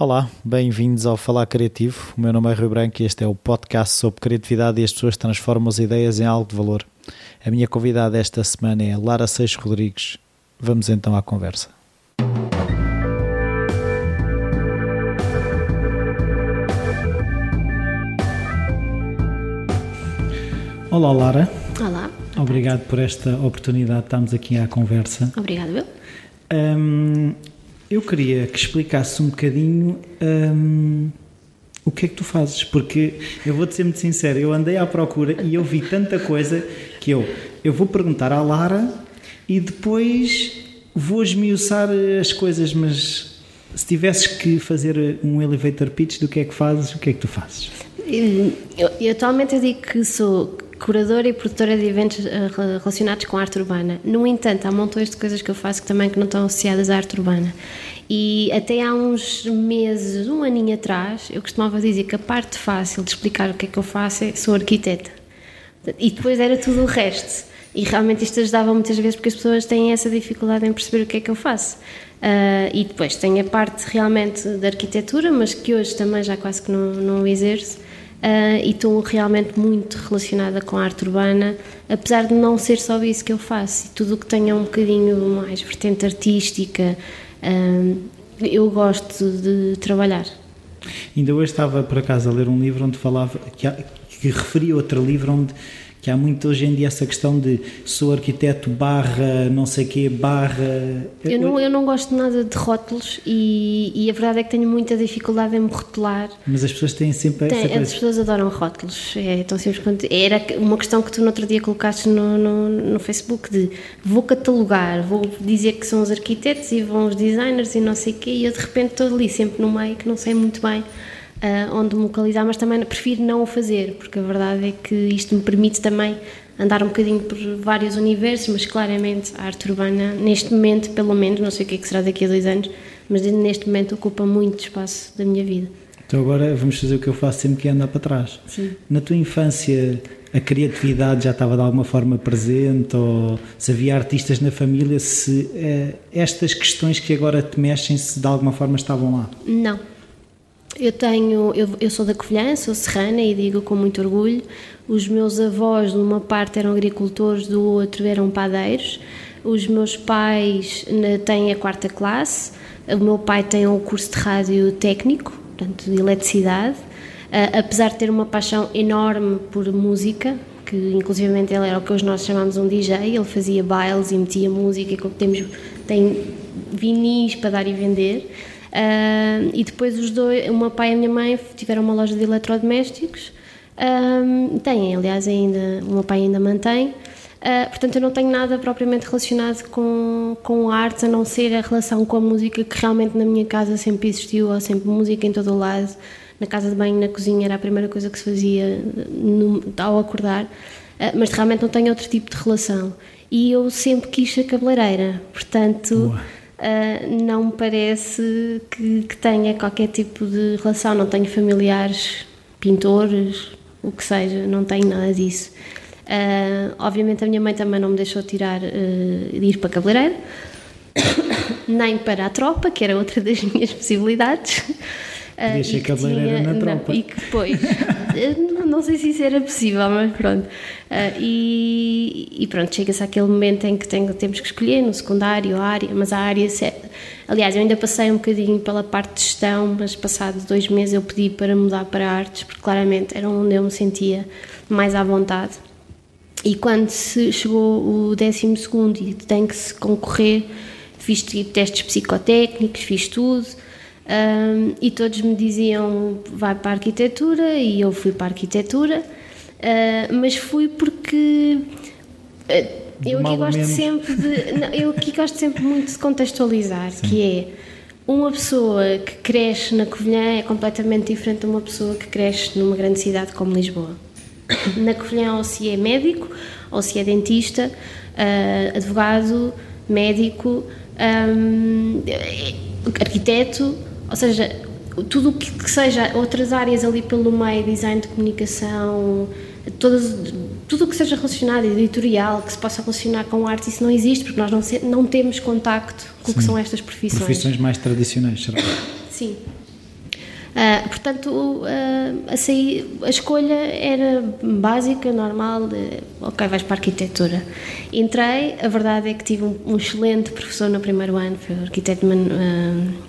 Olá, bem-vindos ao Falar Criativo. O meu nome é Rui Branco e este é o podcast sobre criatividade e as pessoas transformam as ideias em algo de valor. A minha convidada esta semana é Lara Seixas Rodrigues. Vamos então à conversa. Olá, Lara. Olá. Obrigado por esta oportunidade de estarmos aqui à conversa. Obrigado, eu. Hum, eu queria que explicasse um bocadinho hum, o que é que tu fazes, porque eu vou-te ser muito sincero, eu andei à procura e eu vi tanta coisa que eu, eu vou perguntar à Lara e depois vou esmiuçar as coisas, mas se tivesses que fazer um elevator pitch do que é que fazes, o que é que tu fazes? Eu, eu atualmente eu digo que sou curadora e produtora de eventos eh, relacionados com arte urbana. No entanto, há montões de coisas que eu faço que também que não estão associadas à arte urbana. E até há uns meses, um aninho atrás, eu costumava dizer que a parte fácil de explicar o que é que eu faço é sou arquiteta. E depois era tudo o resto. E realmente isto ajudava muitas vezes porque as pessoas têm essa dificuldade em perceber o que é que eu faço. Uh, e depois tem a parte realmente da arquitetura, mas que hoje também já quase que não, não exerço uh, e estou realmente muito relacionada com a arte urbana, apesar de não ser só isso que eu faço. Tudo o que tenha um bocadinho mais vertente artística, uh, eu gosto de trabalhar. Ainda hoje estava por acaso a ler um livro onde falava que, que referia outro livro onde que há muito hoje em dia essa questão de sou arquiteto barra não sei quê barra eu não, eu não gosto nada de rótulos e, e a verdade é que tenho muita dificuldade em me rotular mas as pessoas têm sempre Tem, essa coisa as pessoas adoram rótulos é tão simples quanto era uma questão que tu no outro dia colocaste no, no, no Facebook de vou catalogar vou dizer que são os arquitetos e vão os designers e não sei o quê e eu de repente estou ali sempre no meio que não sei muito bem uh, onde me localizar, mas também prefiro não o fazer, porque a verdade é que isto me permite também andar um bocadinho por vários universos, mas claramente a arte urbana, neste momento, pelo menos, não sei o que, é que será daqui a dois anos, mas neste momento ocupa muito espaço da minha vida. Então agora vamos fazer o que eu faço sempre que é andar para trás. Sim. Na tua infância a criatividade já estava de alguma forma presente ou se havia artistas na família, se eh, estas questões que agora te mexem se de alguma forma estavam lá? Não eu tenho, eu, eu sou da Covilhã, sou serrana e digo com muito orgulho. Os meus avós, de uma parte, eram agricultores, do outro eram padeiros. Os meus pais têm a quarta classe. O meu pai tem o um curso de rádio técnico, portanto, de eletricidade. Uh, apesar de ter uma paixão enorme por música, que inclusivamente ele era o que hoje nós chamamos um DJ, ele fazia bailes e metia música, e temos, tem vinis para dar e vender. Uh, e depois os dois, o meu pai e a minha mãe tiveram uma loja de eletrodomésticos. Têm, aliás, ainda, o meu pai ainda mantém. Uh, portanto, eu não tenho nada propriamente relacionado com, com artes, a não ser a relação com a música que realmente na minha casa sempre existiu, há sempre música em todo o lado. Na casa de banho, na cozinha, era a primeira coisa que se fazia no, ao acordar. Uh, mas realmente não tenho outro tipo de relação. E eu sempre quis ser cabeleireira, portanto. Boa uh, não me parece que, que, tenha qualquer tipo de relação. Não tenho familiares, pintores, o que seja, não tenho nada disso. Uh, obviamente a minha mãe também não me deixou tirar uh, de ir para cabeleireiro, nem para a tropa, que era outra das minhas possibilidades. Podia ser cabeleireira na tropa. Não, e que depois, não sei se isso era possível, mas pronto. Uh, e, e, pronto, chega-se àquele momento em que tem, temos que escolher no secundário a área, mas a área. Aliás, eu ainda passei um bocadinho pela parte de gestão, mas passados dois meses eu pedi para mudar para artes, porque claramente era onde eu me sentia mais à vontade. E quando se chegou o décimo segundo e tem que se concorrer, fiz testes psicotécnicos, fiz tudo um, e todos me diziam vai para a arquitetura e eu fui para a arquitetura, uh, mas fui porque uh, eu aqui gosto sempre de não, eu aqui gosto sempre muito de contextualizar, Sim. que é uma pessoa que cresce na Covilhã é completamente diferente de uma pessoa que cresce numa grande cidade como Lisboa. Na Covilhã ou se é médico, ou se é dentista, uh, advogado, médico, um, arquiteto, ou seja, tudo o que, que, seja outras áreas ali pelo meio, design de comunicação, todas, tudo o que seja relacionado, editorial, que se possa relacionar com arte, isso não existe, porque nós não, se, não temos contacto com o que são estas profissões. Profissões mais tradicionais, será? Sim. Uh, portanto, uh, a, sair, a escolha era básica, normal, de, ok, vais para a arquitetura. Entrei, a verdade é que tive um, um excelente professor no primeiro ano, foi o arquiteto Man, uh,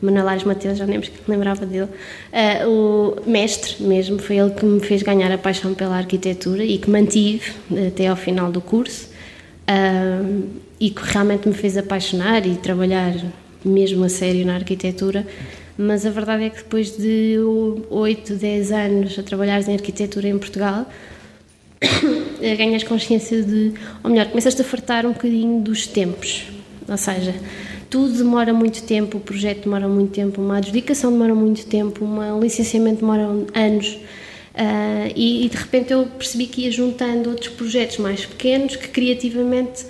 Manuel Ares Mateus, já nem me lembrava dele. o mestre mesmo, foi ele que me fez ganhar a paixão pela arquitetura e que mantive até ao final do curso. e que realmente me fez apaixonar e trabalhar mesmo a sério na arquitetura mas a verdade é que depois de 8, 10 anos a trabalhar em arquitetura em Portugal, ganhas consciência de, ou melhor, começas a fartar um bocadinho dos tempos, ou seja, tudo demora muito tempo, o projeto demora muito tempo, uma adjudicação demora muito tempo, um licenciamento demora anos. Uh, e, e, de repente eu percebi que ia juntando outros projetos mais pequenos que criativamente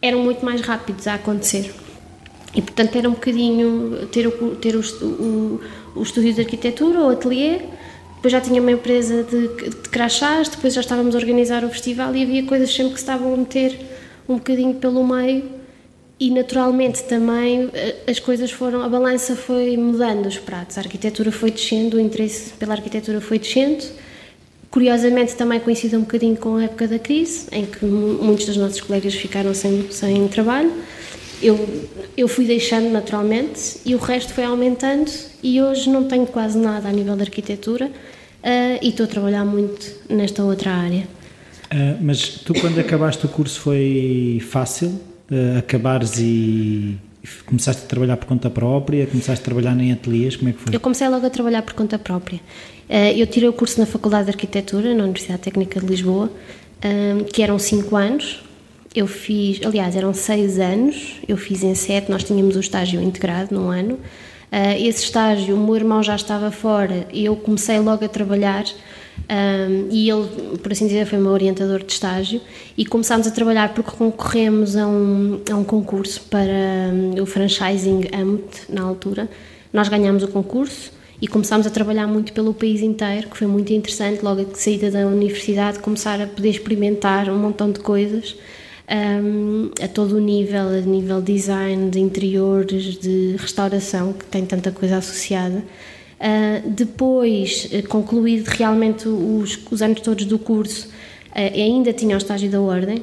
eram muito mais rápidos a acontecer. E portanto era um bocadinho ter o, ter o, o, o estúdio de arquitetura, o ateliê, depois já tinha uma empresa de, de crachás, depois já estávamos a organizar o festival e havia coisas sempre que se estavam a meter um bocadinho pelo meio e naturalmente também eh, as coisas foram, a balança foi mudando os pratos, a arquitetura foi descendo, o interesse pela arquitetura foi descendo, curiosamente também coincide um bocadinho com a época da crise, em que muitos dos nossos colegas ficaram sem, sem trabalho, eu, eu fui deixando naturalmente e o resto foi aumentando. E hoje não tenho quase nada a nível de arquitetura uh, e estou a trabalhar muito nesta outra área. Uh, mas tu quando acabaste o curso foi fácil uh, acabares e começaste a trabalhar por conta própria, começaste a trabalhar em ateliês, como é que foi? Eu comecei logo a trabalhar por conta própria. eu tirei o curso na Faculdade de Arquitetura, na Universidade Técnica de Lisboa, que eram 5 anos, eu fiz, aliás, eram seis anos, eu fiz em sete, nós tínhamos o estágio integrado num ano. Uh, esse estágio, o meu irmão já estava fora e eu comecei logo a trabalhar um, e ele, por assim dizer, foi meu orientador de estágio e começámos a trabalhar porque concorremos a um, a um concurso para um, o franchising AMT na altura. Nós ganhámos o concurso e começámos a trabalhar muito pelo país inteiro, que foi muito interessante, logo a saída da universidade, começar a poder experimentar um montão de coisas um, a todo o nível, a nível design, de interiores, de restauração, que tem tanta coisa associada. Uh, depois, uh, concluído realmente os, os, anos todos do curso, uh, ainda tinha o estágio da ordem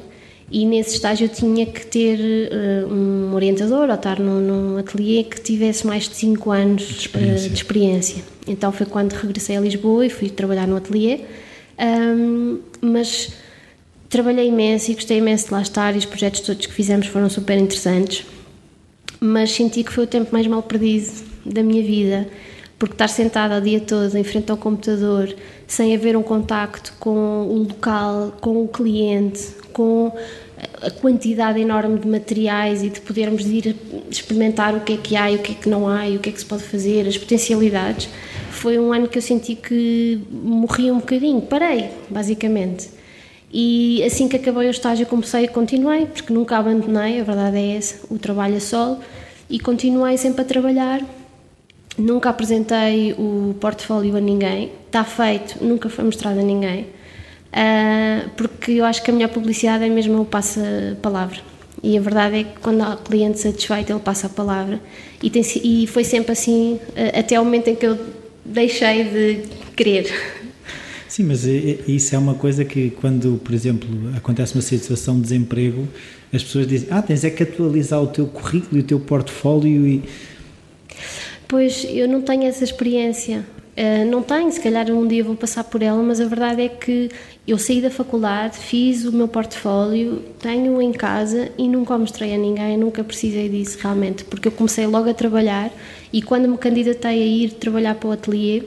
e nesse estágio eu tinha que ter um orientador ou estar num, num ateliê que tivesse mais de 5 anos de experiência. de experiência. Então foi quando regressei a Lisboa e fui trabalhar no ateliê, um, mas Trabalhei imenso e gostei imenso de lá estar e os projetos todos que fizemos foram super interessantes, mas senti que foi o tempo mais mal perdido da minha vida, porque estar sentada o dia todo em frente ao computador, sem haver um contacto com o local, com o cliente, com a quantidade enorme de materiais e de podermos ir experimentar o que é que há e o que é que não há e o que é que se pode fazer, as potencialidades, foi um ano que eu senti que morri um bocadinho, parei, basicamente. E assim que acabei o estágio comecei e continuei, porque nunca abandonei, a verdade é essa, o trabalho a solo, e continuei sempre a trabalhar. Nunca apresentei o portfólio a ninguém, está feito, nunca foi mostrado a ninguém, uh, porque eu acho que a melhor publicidade é mesmo o passa-palavra. E a verdade é que quando há cliente satisfeito, ele passa a palavra. E, tem, e foi sempre assim, uh, até o momento em que eu deixei de querer Sim, mas isso é uma coisa que quando, por exemplo, acontece uma situação de desemprego, as pessoas dizem, ah, tens é que atualizar o teu currículo e o teu portfólio e... Pois, eu não tenho essa experiência. Uh, não tenho, se calhar um dia vou passar por ela, mas a verdade é que eu saí da faculdade, fiz o meu portfólio, tenho-o em casa e nunca o mostrei a ninguém, nunca precisei disso realmente, porque eu comecei logo a trabalhar e quando me candidatei a ir trabalhar para o ateliê,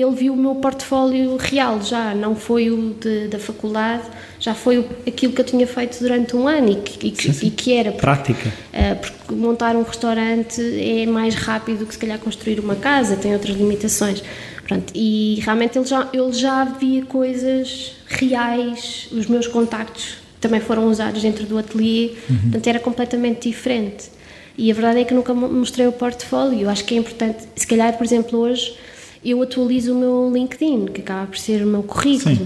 ele viu o meu portfólio real já, não foi o de, da faculdade, já foi aquilo que eu tinha feito durante um ano e que, e que, sim, sim. E que era. Prática. Uh, porque montar um restaurante é mais rápido que se calhar construir uma casa, tem outras limitações. Pronto, e realmente ele já, ele já via coisas reais, os meus contactos também foram usados dentro do ateliê, uhum. portanto era completamente diferente. E a verdade é que nunca mostrei o portfólio, acho que é importante, se calhar, por exemplo, hoje eu atualizo o meu LinkedIn, que acaba por ser o meu currículo.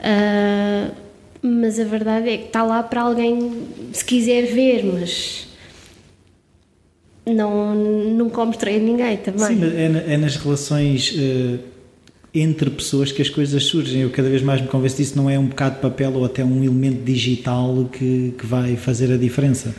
Uh, mas a verdade é que está lá para alguém se quiser ver, mas não, nunca o mostrei a ninguém também. Sim, é, é nas relações uh, entre pessoas que as coisas surgem. Eu cada vez mais me convenço disso, não é um bocado de papel ou até um elemento digital que, que vai fazer a diferença.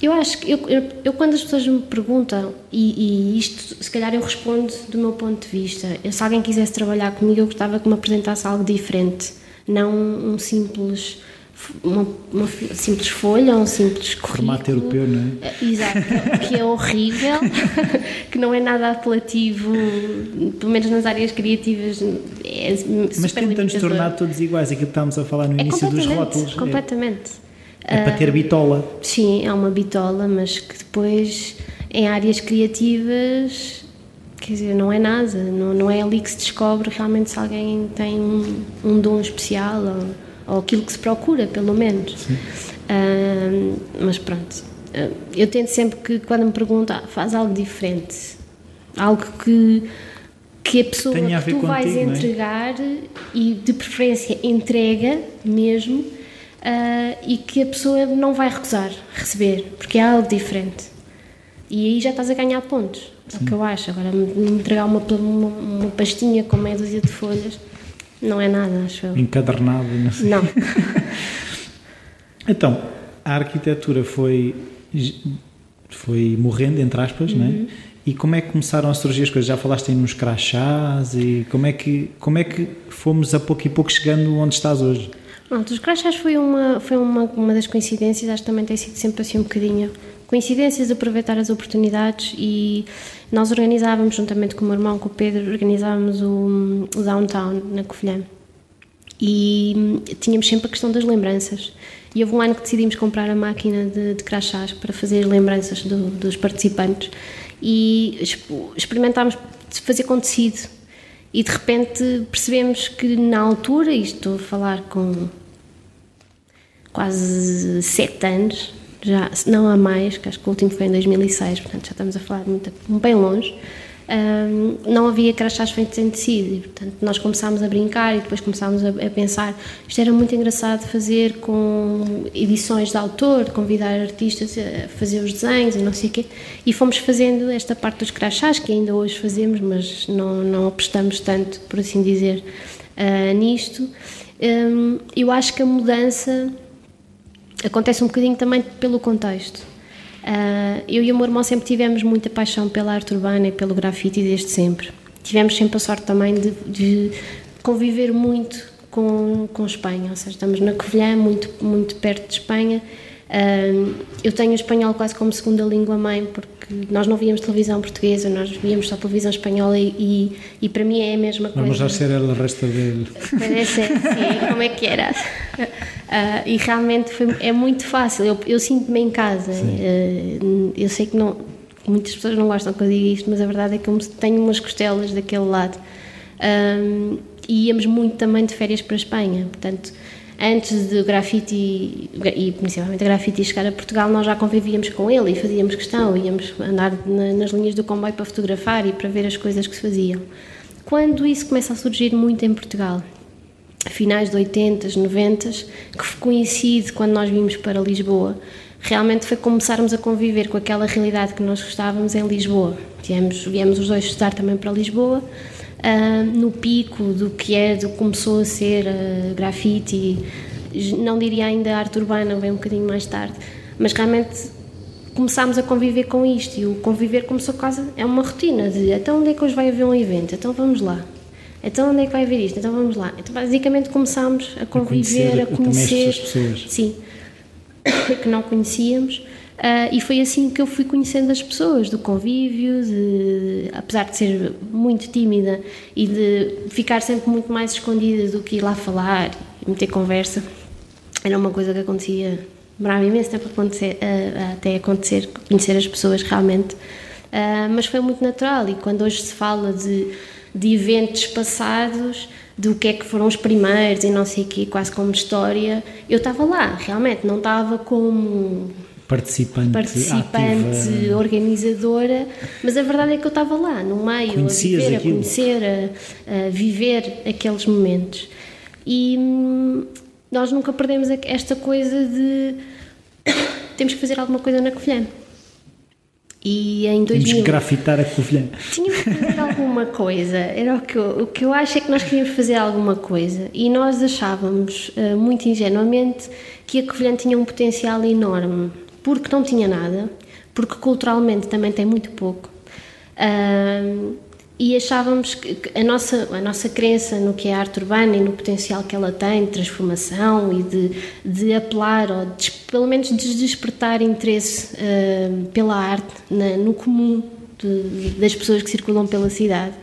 Eu acho que eu, eu, eu, quando as pessoas me perguntam, e, e, isto se calhar eu respondo do meu ponto de vista, se alguém quisesse trabalhar comigo, eu gostava que me apresentasse algo diferente, não um simples. Uma, uma simples folha, um simples currículo. Formato europeu, não é? Eh, exato, que é horrível, que não é nada apelativo, pelo menos nas áreas criativas. É Mas tenta-nos tornar todos iguais, aquilo que estávamos a falar no é início dos rótulos. Completamente. É. É para ter bitola. Sim, é uma bitola, mas que depois em áreas criativas, quer dizer, não é nada, não, não é ali que se descobre realmente se alguém tem um, um dom especial ou, ou, aquilo que se procura, pelo menos. Uh, mas pronto, uh, eu tento sempre que quando me perguntam, ah, faz algo diferente, algo que que a pessoa que tu vais é? entregar é? e de preferência entrega mesmo uh, e que a pessoa não vai recusar receber, porque é algo diferente. E aí já estás a ganhar pontos, é o que eu acho. Agora, me entregar uma, uma, uma, pastinha com meia dúzia de folhas não é nada, acho eu. Encadernado, não sei. Não. então, a arquitetura foi, foi morrendo, entre aspas, uhum. não é? E como é que começaram a surgir as coisas? Já falaste aí nos crachás e como é que, como é que fomos a pouco e pouco chegando onde estás hoje? Pronto, os crachás foi uma, foi uma, uma das coincidências, acho que também tem sido sempre assim um bocadinho. Coincidências aproveitar as oportunidades e nós organizávamos, juntamente com o meu irmão, com o Pedro, organizávamos o, o Downtown na Covilhã. E tínhamos sempre a questão das lembranças. E houve um ano que decidimos comprar a máquina de, de crachás para fazer lembranças do, dos participantes. E experimentámos fazer com tecido e de repente percebemos que na altura, isto estou a falar com quase sete anos, já não há mais, que acho que o último foi em 2006, portanto já estamos a falar muito, bem longe, não havia crachás feitos em tecido e, portanto, nós começámos a brincar e depois começámos a, a, pensar. Isto era muito engraçado fazer com edições de autor, convidar artistas a fazer os desenhos e não sei o quê. E fomos fazendo esta parte dos crachás que ainda hoje fazemos, mas não, não apostamos tanto, por assim dizer, uh, nisto. Um, eu acho que a mudança acontece um bocadinho também pelo contexto Uh, eu e o meu irmão sempre tivemos muita paixão pela arte urbana e pelo grafite desde sempre. Tivemos sempre a sorte também de, de conviver muito com, com Espanha, ou seja, estamos na Covilhã, muito, muito perto de Espanha. Eu tenho o espanhol quase como segunda língua mãe, porque nós não víamos televisão portuguesa, nós víamos só televisão espanhola e, e, e para mim é a mesma coisa. Vamos a ser o resto dele. Parece, sim, como é que era? Uh, e realmente foi, é muito fácil, eu, eu sinto-me em casa. Uh, eu sei que não, muitas pessoas não gostam que eu diga isto, mas a verdade é que eu tenho umas costelas daquele lado. Um, e íamos muito também de férias para a Espanha, portanto antes de grafite e principalmente grafite chegar a Portugal, nós já convivíamos com ele e fazíamos questão, íamos andar na, nas linhas do comboio para fotografar e para ver as coisas que se faziam. Quando isso começa a surgir muito em Portugal, finais de 80, 90, que coincide quando nós vimos para Lisboa, realmente foi começarmos a conviver com aquela realidade que nós gostávamos em Lisboa. Viemos, viemos os dois estudar também para Lisboa uh, no pico do que é, do que começou a ser uh, grafite, não diria ainda arte urbana, vem um bocadinho mais tarde, mas realmente começámos a conviver com isto e o conviver começou quase, é uma rotina de então onde é que hoje vai haver um evento, então vamos lá. Então onde é que vai haver isto? Então vamos lá. Então basicamente começámos a conviver, a conhecer, a conhecer pessoas. Sim, que não conhecíamos Uh, e foi assim que eu fui conhecendo as pessoas, do convívio, de, apesar de ser muito tímida e de ficar sempre muito mais escondida do que ir lá falar e meter conversa. Era uma coisa que acontecia, demorava imenso tempo acontecer, uh, até acontecer, conhecer as pessoas realmente. Uh, mas foi muito natural e quando hoje se fala de, de eventos passados, do que é que foram os primeiros e não sei o quê, quase como história, eu estava lá, realmente, não estava como participante, participante ativa. organizadora, mas a verdade é que eu estava lá, no meio, Conhecias a viver, aquilo. a conhecer, a, a, viver aqueles momentos. E hum, nós nunca perdemos esta coisa de temos que fazer alguma coisa na Covilhã. E em 2000... Tínhamos que grafitar a Covilhã. Tínhamos que fazer alguma coisa. Era o que, eu, o que eu acho é que nós queríamos fazer alguma coisa. E nós achávamos, uh, muito ingenuamente, que a Covilhã tinha um potencial enorme. Porque não tinha nada, porque culturalmente também tem muito pouco. Uh, e achávamos que a nossa, a nossa crença no que é a arte urbana e no potencial que ela tem de transformação e de, de apelar, ou de, pelo menos de despertar interesse uh, pela arte na, no comum de, das pessoas que circulam pela cidade.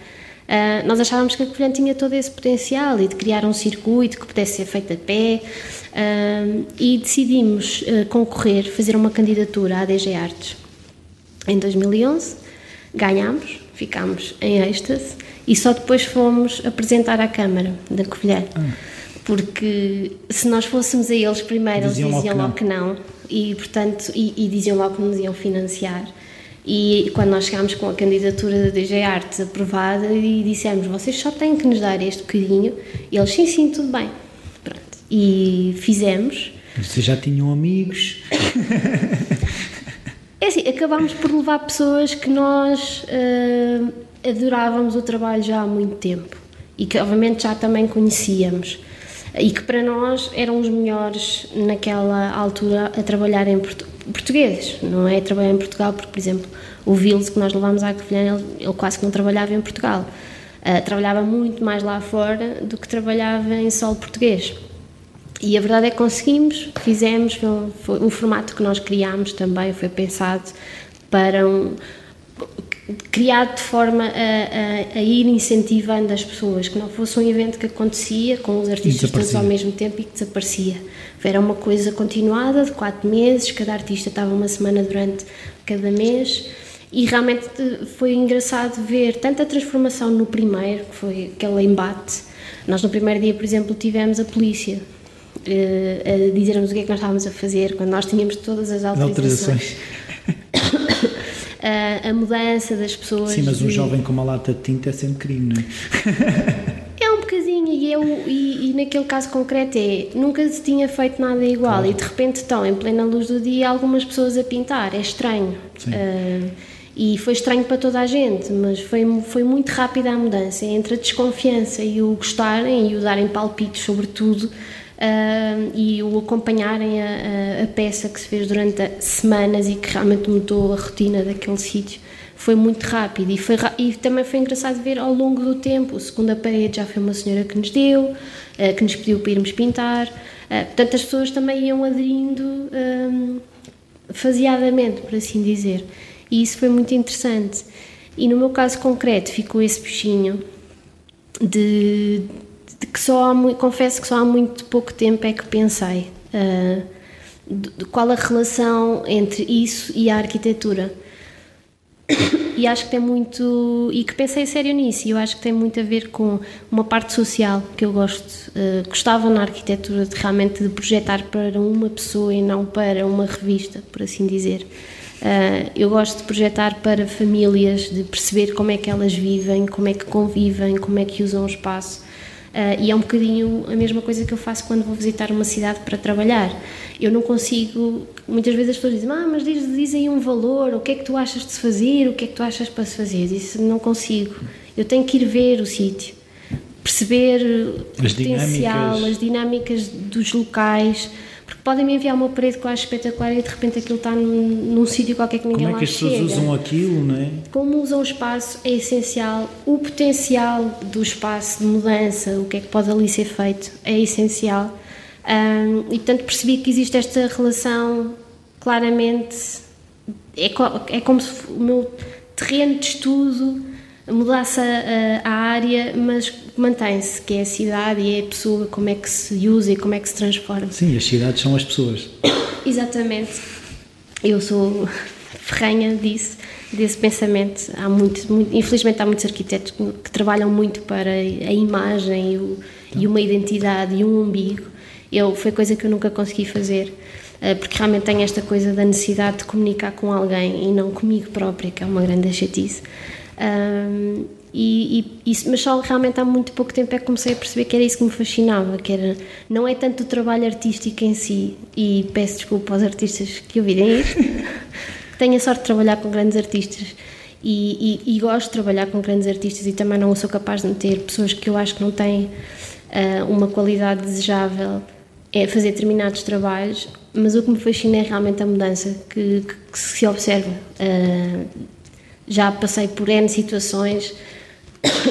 Uh, nós achávamos que a Covilhã tinha todo esse potencial e de criar um circuito que pudesse ser feito a pé e decidimos concorrer, fazer uma candidatura à DG Artes em 2011, ganhámos ficámos em êxtase e só depois fomos apresentar à Câmara da Covilhã. Ah. Porque se nós fôssemos a eles primeiro, diziam eles diziam logo que não, logo que não e, portanto, e, e, diziam logo que nos iam financiar. E quando nós chegámos com a candidatura da DG Artes aprovada e dissemos, vocês só têm que nos dar este bocadinho, e eles, sim, sim, tudo bem. E fizemos. Vocês já tinham amigos? É assim, acabámos por levar pessoas que nós uh, adorávamos o trabalho já há muito tempo e que obviamente já também conhecíamos e que para nós eram os melhores naquela altura a trabalhar em portu português, não é a trabalhar em Portugal, porque por exemplo o Vils que nós levámos à Covilhã, ele, ele, quase que não trabalhava em Portugal, uh, trabalhava muito mais lá fora do que trabalhava em solo português. E a verdade é que conseguimos, fizemos, foi, o formato que nós criámos também foi pensado para um criado de forma a, a, a, ir incentivando as pessoas, que não fosse um evento que acontecia com os artistas todos ao mesmo tempo e que desaparecia. Era uma coisa continuada de quatro meses, cada artista estava uma semana durante cada mês e realmente foi engraçado ver tanta transformação no primeiro, que foi aquele embate. Nós no primeiro dia, por exemplo, tivemos a polícia a dizer-nos o que é que nós estávamos a fazer, quando nós tínhamos todas as autorizações. a, a mudança das pessoas. Sim, mas um jovem com uma lata de tinta é sempre crime, não é? É um bocadinho, e, eu, e, e, naquele caso concreto é, nunca se tinha feito nada igual claro. e de repente estão em plena luz do dia algumas pessoas a pintar, é estranho. Uh, e foi estranho para toda a gente, mas foi, foi muito rápida a mudança entre a desconfiança e o gostarem e o darem palpites sobre tudo uh, e o acompanharem a, a, a, peça que se fez durante semanas e que realmente mudou a rotina daquele sítio. Foi muito rápido e, foi, e também foi engraçado ver ao longo do tempo. A segunda parede já foi uma senhora que nos deu, uh, que nos pediu para irmos pintar. Uh, portanto, as pessoas também iam aderindo um, faseadamente, por assim dizer. E isso foi muito interessante. E no meu caso concreto ficou esse bichinho de, que só há, confesso que só há muito pouco tempo é que pensei uh, de, qual a relação entre isso e a arquitetura. E acho que tem muito. e que pensei sério nisso, e eu acho que tem muito a ver com uma parte social que eu gosto. Uh, gostava na arquitetura de realmente de projetar para uma pessoa e não para uma revista, por assim dizer. Uh, eu gosto de projetar para famílias, de perceber como é que elas vivem, como é que convivem, como é que usam o espaço. Uh, e é um bocadinho a mesma coisa que eu faço quando vou visitar uma cidade para trabalhar. Eu não consigo. Muitas vezes as pessoas dizem, ah, mas diz, diz aí um valor, o que é que tu achas de se fazer, o que é que tu achas para se fazer. Isso não consigo. Eu tenho que ir ver o sítio, perceber as o potencial, dinâmicas. as dinâmicas dos locais porque podem me enviar uma parede que eu acho espetacular e de repente aquilo está num, num sítio qualquer que ninguém. Como é que as pessoas usam aquilo, não é? Como usam o espaço é essencial. O potencial do espaço de mudança, o que é que pode ali ser feito, é essencial. Um, e portanto percebi que existe esta relação claramente. É, é como se o meu terreno de estudo mudasse a, a, a área, mas mantém-se, que é a cidade e é a pessoa, como é que se usa e como é que se transforma. Sim, as cidades são as pessoas. Exatamente. Eu sou ferranha disso, desse pensamento. Há muito, muito, infelizmente há muitos arquitetos que, que trabalham muito para a imagem e, o, então. e, uma identidade e um umbigo. Eu, foi coisa que eu nunca consegui fazer, eh, porque realmente tenho esta coisa da necessidade de comunicar com alguém e não comigo própria, que é uma grande chatice. Um, e, e, mas só realmente há muito pouco tempo é que comecei a perceber que era isso que me fascinava, que era, não é tanto o trabalho artístico em si, e peço desculpa aos artistas que ouvirem isto, tenho a sorte de trabalhar com grandes artistas e, e, e, gosto de trabalhar com grandes artistas e também não sou capaz de meter pessoas que eu acho que não têm uh, uma qualidade desejável é fazer determinados trabalhos, mas o que me fascina é realmente a mudança que, que, que se observa. Uh, já passei por N situações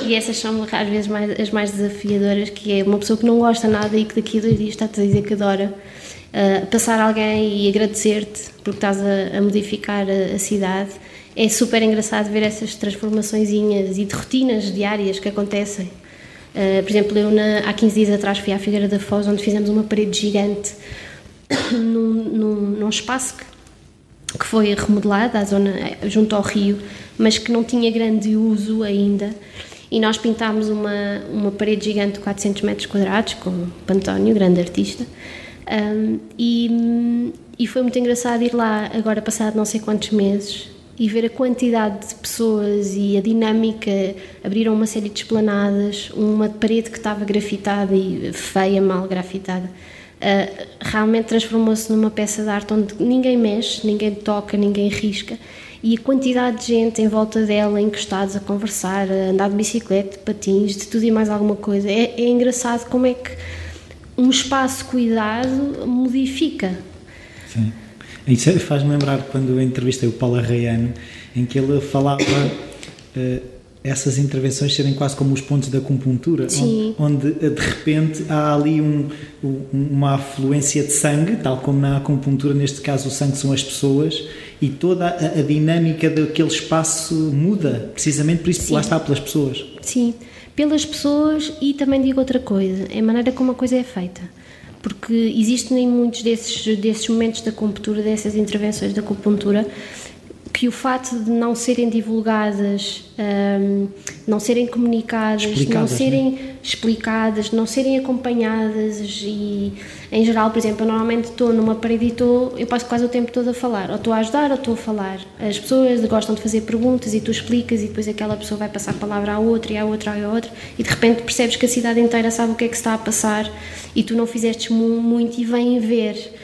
e essas são às vezes mais, as mais desafiadoras, que é uma pessoa que não gosta nada e que daqui a dois dias está-te a dizer que adora. Uh, passar alguém e agradecer-te porque estás a, a modificar a, a cidade é super engraçado ver essas transformaçõezinhas e de rotinas diárias que acontecem. Uh, por exemplo, eu na, há 15 dias atrás fui à Figueira da Foz, onde fizemos uma parede gigante num, num, num espaço que, que foi remodelado, à zona, junto ao rio, mas que não tinha grande uso ainda. E nós pintámos uma, uma parede gigante de 400 metros quadrados com o Pantónio, grande artista. Um, e, e foi muito engraçado ir lá, agora passado não sei quantos meses, e ver a quantidade de pessoas e a dinâmica. Abriram uma série de esplanadas, uma parede que estava grafitada e feia, mal grafitada. Uh, realmente transformou-se numa peça de arte onde ninguém mexe, ninguém toca, ninguém risca e a quantidade de gente em volta dela, encostados a conversar, a andar de bicicleta, de patins, de tudo e mais alguma coisa. É, é engraçado como é que um espaço cuidado modifica. Sim. Isso faz-me lembrar quando eu entrevistei o Paulo Arraiano, em que ele falava uh, essas intervenções serem quase como os pontos da acupuntura, onde, onde, eh, de repente há ali um, uma afluência de sangue, tal como na acupuntura, neste caso o sangue são as pessoas, e toda a, a dinâmica daquele espaço muda, precisamente por isso, Sim. lá está, pelas pessoas. Sim, pelas pessoas e também digo outra coisa, é a maneira como a coisa é feita porque existem muitos desses, desses momentos da acupuntura, dessas intervenções da acupuntura, que o fato de não serem divulgadas, um, não serem comunicadas, não serem né? explicadas, não serem acompanhadas e, em geral, por exemplo, eu normalmente estou numa parede e estou, eu passo quase o tempo todo a falar, ou estou a ajudar ou estou a falar. As pessoas gostam de fazer perguntas e tu explicas e depois aquela pessoa vai passar a palavra à outra e à outra e à outra e de repente percebes que a cidade inteira sabe o que é que está a passar e tu não fizeste muito e vêm ver.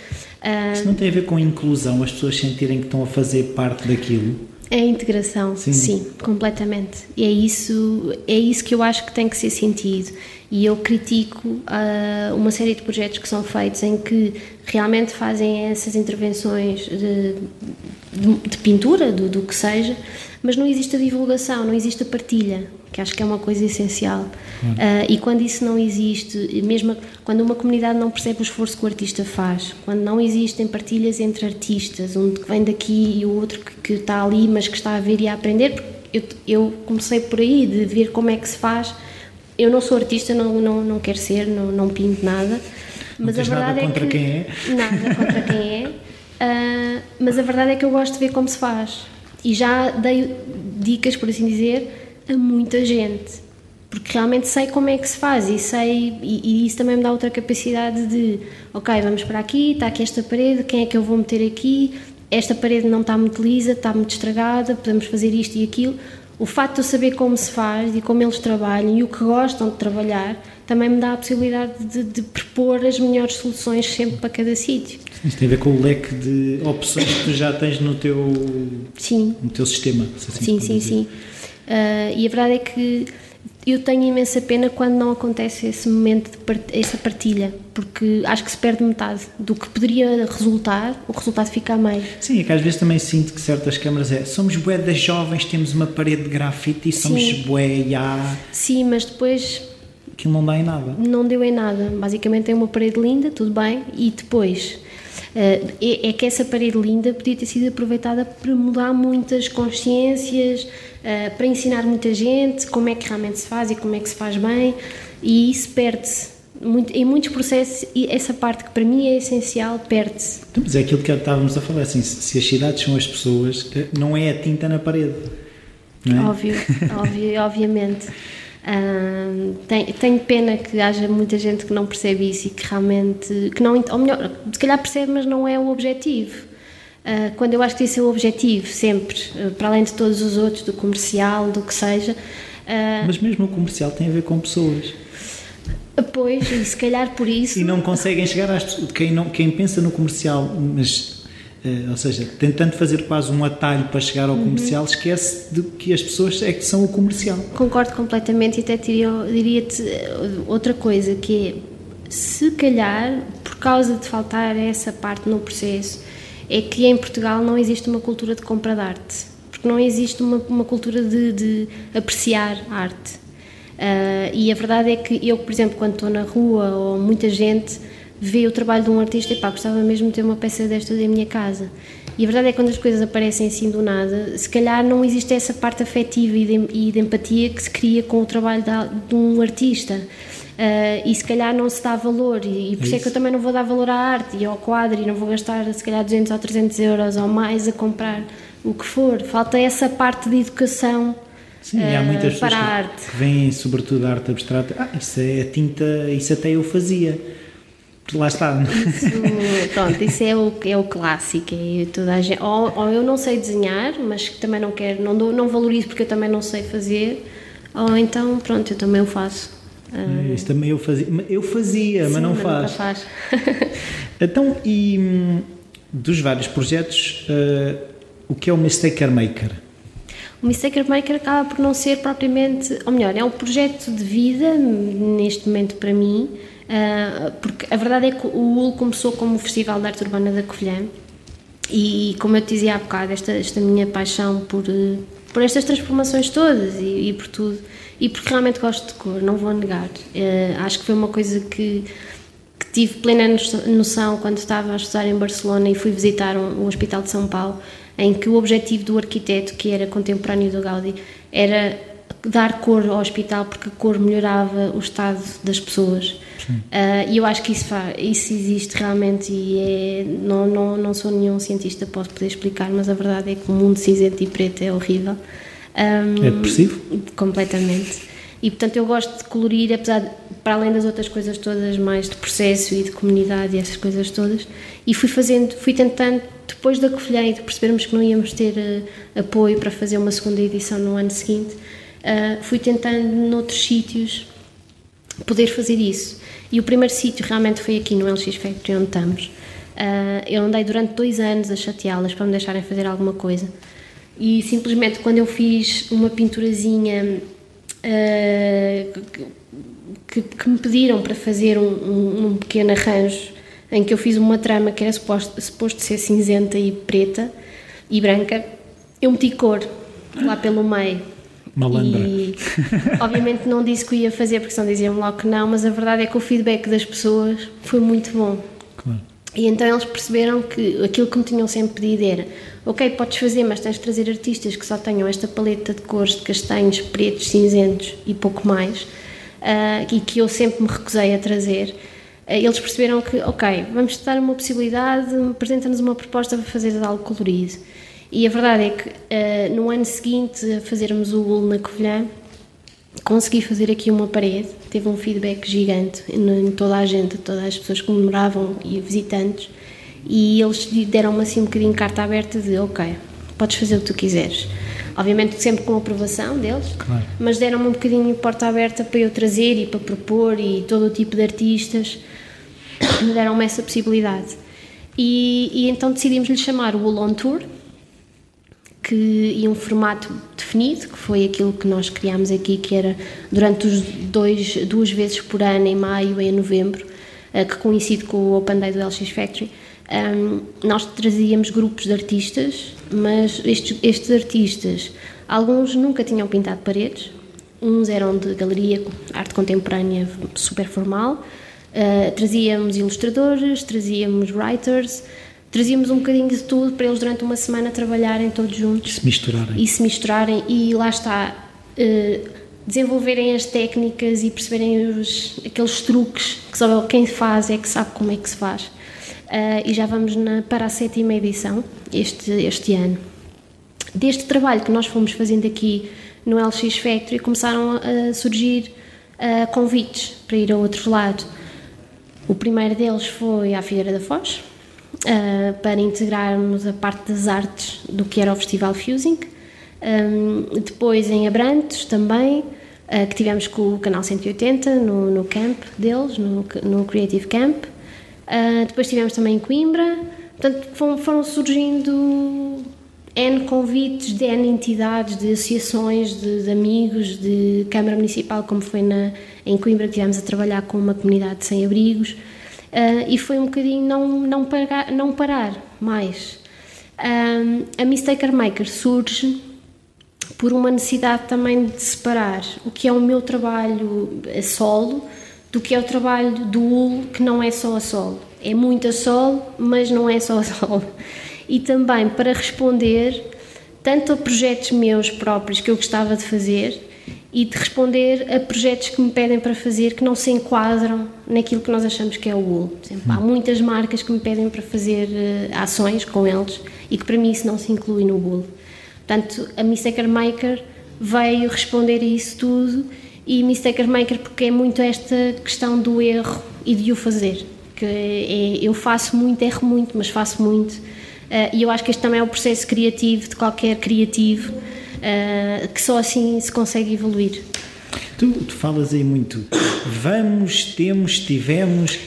Isso não tem a ver com inclusão, as pessoas sentirem que estão a fazer parte daquilo? É a integração, sim. sim, completamente. E é isso, é isso que eu acho que tem que ser sentido. E eu critico uh, uma série de projetos que são feitos em que realmente fazem essas intervenções de, de, de pintura, do, do que seja, mas não existe a divulgação, não existe a partilha que acho que é uma coisa essencial. Uh, e quando isso não existe, mesmo quando uma comunidade não percebe o esforço que o artista faz, quando não existem partilhas entre artistas, um que vem daqui e o outro que, que está ali, mas que está a ver e a aprender, eu, eu comecei por aí, de ver como é que se faz. Eu não sou artista, não, não, não quero ser, não, não pinto nada. Mas não a verdade nada contra é que, quem é? Nada contra quem é. Uh, mas a verdade é que eu gosto de ver como se faz. E já dei dicas, por assim dizer, a muita gente porque realmente sei como é que se faz e sei e, e, isso também me dá outra capacidade de ok vamos para aqui está aqui esta parede quem é que eu vou meter aqui? Esta parede não está muito lisa está muito estragada podemos fazer isto e aquilo. O facto de eu saber como se faz e como eles trabalham e o que gostam de trabalhar também me dá a possibilidade de, de propor as melhores soluções sempre para cada sítio. Isso tem a ver com o leque de opções que tu já tens no teu sim. no teu sistema assim sim sim dizer. sim Uh, e a verdade é que eu tenho imensa pena quando não acontece esse momento, de part essa partilha, porque acho que se perde metade do que poderia resultar, o resultado fica a meio. Sim, é que às vezes também sinto que certas câmaras é somos bué das jovens, temos uma parede de grafite e somos Sim. bué, já. Sim, mas depois. Aquilo não dá em nada. Não deu em nada. Basicamente tem uma parede linda, tudo bem, e depois. Uh, é, é que essa parede linda podia ter sido aproveitada para mudar muitas consciências, uh, para ensinar muita gente como é que realmente se faz e como é que se faz bem, e isso perde-se. Muito, em muitos processos, e essa parte que para mim é essencial, perde-se. Então, mas é aquilo que estávamos a falar, assim, se as cidades são as pessoas, eh, não é a tinta na parede. É? Óbvio, óbvio, obviamente. Uh, tenho, tenho, pena que haja muita gente que não percebe isso e que realmente, que não, ou melhor, se calhar percebe, mas não é o objetivo. Uh, quando eu acho que esse é o objetivo, sempre, uh, para além de todos os outros, do comercial, do que seja. Uh, Mas mesmo o comercial tem a ver com pessoas. Pois, e se calhar por isso. E não conseguem chegar às. Quem, não, quem pensa no comercial, mas ou seja, tentando fazer quase um atalho para chegar ao uhum. comercial, esquece de que as pessoas é que são o comercial. Concordo completamente e até diria-te outra coisa, que é, se calhar, por causa de faltar essa parte no processo, é que em Portugal não existe uma cultura de compra de arte, porque não existe uma, uma cultura de, de apreciar arte. Uh, e a verdade é que eu, por exemplo, quando estou na rua ou muita gente vê o trabalho de um artista e pá, gostava mesmo de ter uma peça destas em minha casa. E a verdade é que quando as coisas aparecem assim do nada, se calhar não existe essa parte afetiva e de, e de empatia que se cria com o trabalho de, de um artista. Uh, e se calhar não se dá valor, e, e por isso é que eu também não vou dar valor à arte e ao quadro e não vou gastar se calhar 200 ou 300 euros ou mais a comprar o que for. Falta essa parte de educação Sim, uh, há muitas pessoas que, que veem sobretudo a arte abstrata, ah, isso é tinta, isso até eu fazia lá está. Isso, pronto, isso é o, é o clássico. É toda a gente, ou, ou, eu não sei desenhar, mas também não quero, não, dou, não valorizo porque eu também não sei fazer, ou então, pronto, eu também o faço. Uh, isso também eu fazia, eu fazia sim, mas não mas faz. faz. então, e hum, dos vários projetos, uh, o que é o Mistaker Maker? O Mistaker Maker acaba por não ser propriamente, ou melhor, é um projeto de vida, neste momento para mim, porque a verdade é que o UL começou como o Festival de Arte Urbana da Covilhã e, como eu te dizia há bocado, esta, esta minha paixão por, por estas transformações todas e, e, por tudo, e porque realmente gosto de cor, não vou negar. Uh, acho que foi uma coisa que, tive plena noção quando estava a estudar em Barcelona e fui visitar um, um Hospital de São Paulo, em que o objetivo do arquiteto, que era contemporâneo do Gaudí, era dar cor ao hospital porque a cor melhorava o estado das pessoas. Uh, e eu acho que isso, isso existe realmente e é, não, não, não sou nenhum cientista, posso poder explicar, mas a verdade é que o mundo cinzento e preto é horrível. Um, é depressivo? Completamente. E portanto eu gosto de colorir, apesar de, para além das outras coisas todas, mais de processo e de comunidade e essas coisas todas. E fui fazendo, fui tentando, depois da Covilhã e de percebermos que não íamos ter uh, apoio para fazer uma segunda edição no ano seguinte, uh, fui tentando noutros sítios poder fazer isso. E o primeiro sítio realmente foi aqui no LX Factory, onde estamos. Uh, eu andei durante dois anos a chateá-las para me deixarem fazer alguma coisa. E simplesmente quando eu fiz uma pinturazinha uh, que, que, me pediram para fazer um, um, um, pequeno arranjo em que eu fiz uma trama que era suposto, suposto ser cinzenta e preta e branca, eu meti cor lá pelo meio Malandra. E obviamente não disse que ia fazer porque senão diziam logo que não, mas a verdade é que o feedback das pessoas foi muito bom. Claro. E então eles perceberam que aquilo que me tinham sempre pedido era: ok, podes fazer, mas tens de trazer artistas que só tenham esta paleta de cores de castanhos, pretos, cinzentos e pouco mais, uh, e que eu sempre me recusei a trazer. Uh, eles perceberam que, ok, vamos te dar uma possibilidade, apresenta-nos uma proposta para fazer algo colorido. E a verdade é que uh, no ano seguinte a fazermos o UL na Covilhã, consegui fazer aqui uma parede, teve um feedback gigante em toda a gente, todas as pessoas que moravam e visitantes, e eles deram-me assim um bocadinho carta aberta de ok, podes fazer o que tu quiseres. Obviamente sempre com a aprovação deles, claro. mas deram-me um bocadinho porta aberta para eu trazer e para propor e todo o tipo de artistas, deram-me essa possibilidade. E, e então decidimos lhe chamar o Wool on Tour, que, e um formato definido, que foi aquilo que nós criámos aqui, que era durante os dois, duas vezes por ano, em maio e em novembro, uh, que coincide com o Open Day do LX Factory, um, nós trazíamos grupos de artistas, mas estes, estes artistas, alguns nunca tinham pintado paredes, uns eram de galeria, arte contemporânea super formal, uh, trazíamos ilustradores, trazíamos writers, trazíamos um bocadinho de tudo para eles durante uma semana trabalharem todos juntos. E se misturarem. E se misturarem e lá está, uh, desenvolverem as técnicas e perceberem os, aqueles truques que só quem faz é que sabe como é que se faz. Uh, e já vamos na, para a sétima edição este, este ano. Deste trabalho que nós fomos fazendo aqui no LX Factory começaram a surgir uh, convites para ir a outro lado. O primeiro deles foi à Figueira da Foz, uh, para integrarmos a parte das artes do que era o Festival Fusing. Um, depois em Abrantes também, uh, que tivemos com o Canal 180 no, no camp deles, no, no Creative Camp. Uh, depois tivemos também em Coimbra, Portanto, foram surgindo N convites de N entidades, de associações, de, de, amigos, de Câmara Municipal, como foi na, em Coimbra, que estivemos a trabalhar com uma comunidade sem abrigos, uh, e foi um bocadinho não, não, parar, não parar mais. Um, a Mistaker Maker surge por uma necessidade também de separar o que é o meu trabalho a solo do que é o trabalho do UL, que não é só a solo. É muito a solo, mas não é só a solo. E também para responder tanto a projetos meus próprios que eu gostava de fazer e de responder a projetos que me pedem para fazer que não se enquadram naquilo que nós achamos que é o UL. Exemplo, há muitas marcas que me pedem para fazer uh, ações com eles e que para mim isso não se inclui no UL. Portanto, a Mistaker Maker veio responder a isso tudo e Mistaker Maker porque é muito esta questão do erro e de o fazer. Que é, eu faço muito, erro muito, mas faço muito. Uh, e eu acho que este também é o processo criativo de qualquer criativo, uh, que só assim se consegue evoluir. Tu, tu falas aí muito, vamos, temos, tivemos.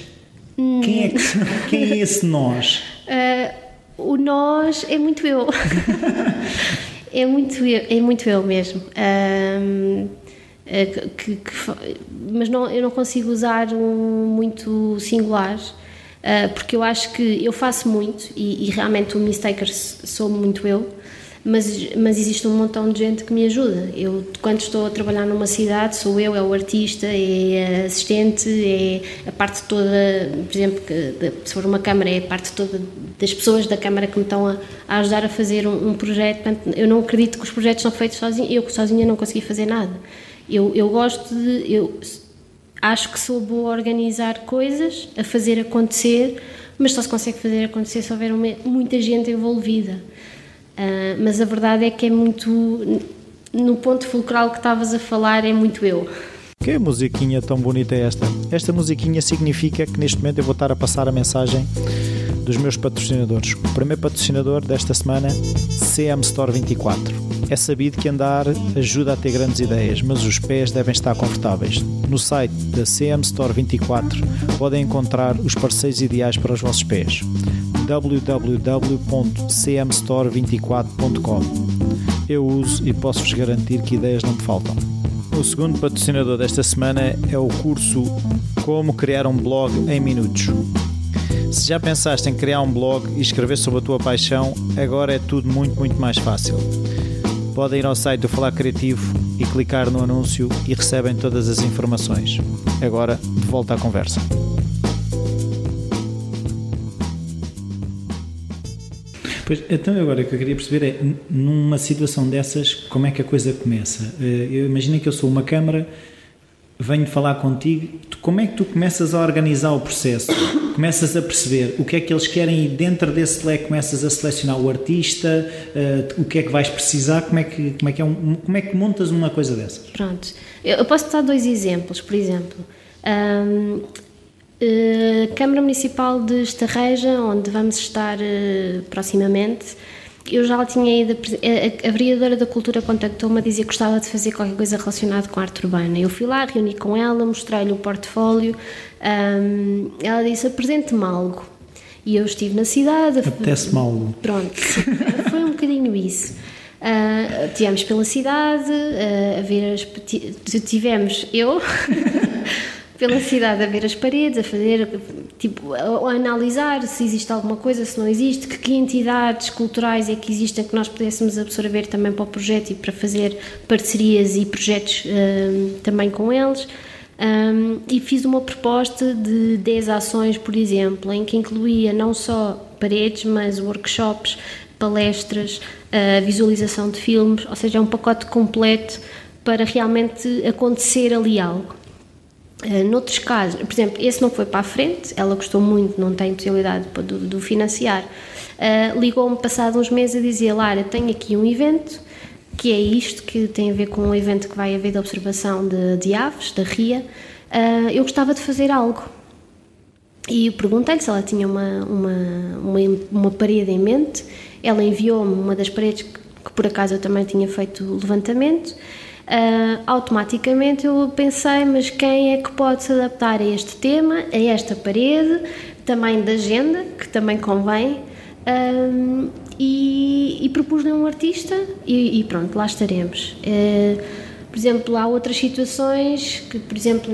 Quem, é que, quem é esse nós? Uh, o nós é muito eu. É muito eu, é muito eu mesmo. Um, é que, que, mas não, eu não consigo usar um muito singular, porque eu acho que eu faço muito e, e realmente o Mistaker sou muito eu mas, mas existe um montão de gente que me ajuda. Eu, quando estou a trabalhar numa cidade, sou eu, é o artista, é a assistente, é a parte toda, por exemplo, que, se for uma câmara, é a parte toda das pessoas da câmara que me estão a, a ajudar a fazer um, um, projeto. Portanto, eu não acredito que os projetos são feitos sozinho, eu sozinha não consegui fazer nada. Eu, eu gosto de. Eu, acho que sou boa a organizar coisas, a fazer acontecer, mas só se consegue fazer acontecer se houver uma, muita gente envolvida. Uh, mas a verdade é que é muito. No ponto fulcral que estavas a falar, é muito eu. Que musiquinha tão bonita é esta? Esta musiquinha significa que neste momento eu vou estar a passar a mensagem dos meus patrocinadores. O primeiro patrocinador desta semana, CM Store 24. É sabido que andar ajuda a ter grandes ideias, mas os pés devem estar confortáveis. No site da CM Store 24 podem encontrar os parceiros ideais para os vossos pés www.cmstore24.com. Eu uso e posso-vos garantir que ideias não me faltam. O segundo patrocinador desta semana é o curso Como Criar um Blog em Minutos. Se já pensaste em criar um blog e escrever sobre a tua paixão, agora é tudo muito, muito mais fácil. Podem ir ao site do Falar Criativo e clicar no anúncio e recebem todas as informações. Agora, de volta à conversa. Pois, então agora o que eu queria perceber é, numa situação dessas, como é que a coisa começa? Eh, eu imagino que eu sou uma câmara, venho falar contigo, como é que tu começas a organizar o processo? Começas a perceber o que é que eles querem e dentro desse leque começas a selecionar o artista, uh, o que é que vais precisar, como é que, como é que, é um, como é que montas uma coisa dessas? Pronto, eu posso dar dois exemplos, por exemplo. Um, Uh, Câmara Municipal de Estarreja, onde vamos estar uh, proximamente. Eu já tinha ido, a, a vereadora da Cultura contactou-me a dizer que gostava de fazer qualquer coisa relacionada com a arte urbana. Eu fui lá, reuni com ela, mostrei-lhe o portfólio. Um, ela disse: apresente-me algo. E eu estive na cidade. Apetece-me algo. Pronto, foi um bocadinho isso. Uh, tivemos pela cidade, uh, a ver as. Tivemos eu. pela cidade a ver as paredes, a fazer, tipo, a, analisar se existe alguma coisa, se não existe, que, que entidades culturais é que existem que nós pudéssemos absorver também para o projeto e para fazer parcerias e projetos um, também com eles. Um, e fiz uma proposta de 10 ações, por exemplo, em que incluía não só paredes, mas workshops, palestras, uh, visualização de filmes, ou seja, é um pacote completo para realmente acontecer ali algo. Uh, noutros casos, por exemplo, esse não foi para a frente, ela gostou muito, não tem possibilidade de, de financiar. Uh, Ligou-me passado uns meses a dizer: Lara, tenho aqui um evento que é isto, que tem a ver com um evento que vai haver de observação de, de aves, da RIA. Uh, eu gostava de fazer algo. E perguntei-lhe se ela tinha uma, uma, uma, uma parede em mente. Ela enviou-me uma das paredes que, que, por acaso eu também tinha feito levantamento uh, automaticamente eu pensei, mas quem é que pode se adaptar a este tema, a esta parede, também da agenda, que também convém, Um, e, e propus-lhe um artista e, e, pronto, lá estaremos. Uh, por exemplo, há outras situações que, por exemplo,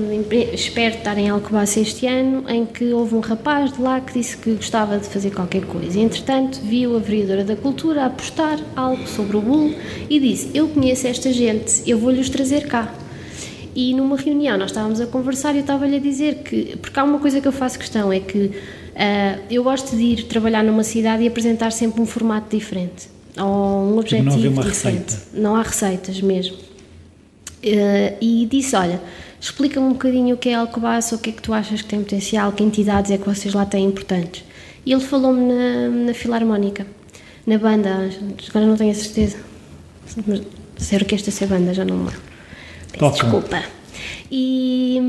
espero estar em Alcobaça este ano, em que houve um rapaz de lá que disse que gostava de fazer qualquer coisa. E, entretanto, viu a vereadora da Cultura a postar algo sobre o bulo e disse: Eu conheço esta gente, eu vou-lhes trazer cá. E numa reunião nós estávamos a conversar e eu estava-lhe a dizer que, porque há uma coisa que eu faço questão, é que uh, eu gosto de ir trabalhar numa cidade e apresentar sempre um formato diferente, ou um objetivo não diferente. Receita. Não há receitas mesmo. Uh, e disse: Olha, explica-me um bocadinho o que é Alcobaça, o que é que tu achas que tem potencial, que entidades é que vocês lá têm importantes. E ele falou-me na, na Filarmónica, na banda, agora não tenho a certeza. Mas ser orquestra, ser banda, já não me Peço desculpa. E,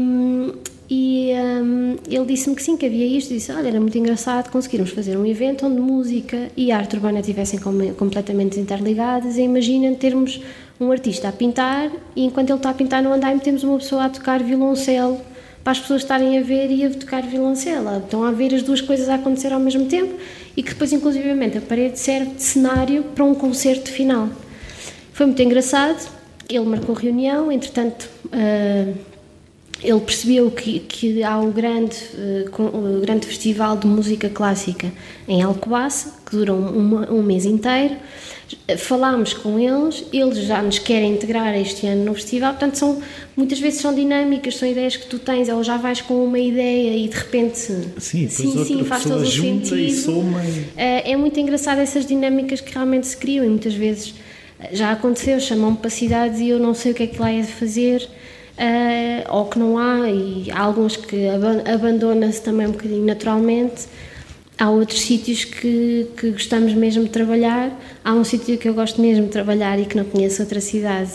e um, ele disse-me que sim, que havia isto. Disse: Olha, era muito engraçado conseguirmos fazer um evento onde música e arte urbana estivessem completamente interligadas. E imagina termos um artista a pintar e enquanto ele está a pintar no andaime temos uma pessoa a tocar violoncelo para as pessoas estarem a ver e a tocar violoncelo. Estão a ver as duas coisas a acontecer ao mesmo tempo e que depois, inclusivamente, a parede serve de cenário para um concerto final. Foi muito engraçado. Ele marcou reunião, entretanto, uh, ele percebeu que, que há o grande, uh, grande festival de música clássica em Alcobaça, que dura um, um mês inteiro falámos com eles, eles já nos querem integrar este ano no festival, portanto são, muitas vezes são dinâmicas, são ideias que tu tens, ou já vais com uma ideia e de repente sim, sim, sim faz todo o sentido. E soma e... Eh, é muito engraçado essas dinâmicas que realmente se criam e muitas vezes eh, já aconteceu, chamam-me para cidades e eu não sei o que é que lá é de fazer. Uh, ou que não há, e há alguns que abandona-se também um bocadinho naturalmente, Há outros sítios que, que gostamos mesmo de trabalhar. Há um sítio que eu gosto mesmo de trabalhar e que não conheço outra cidade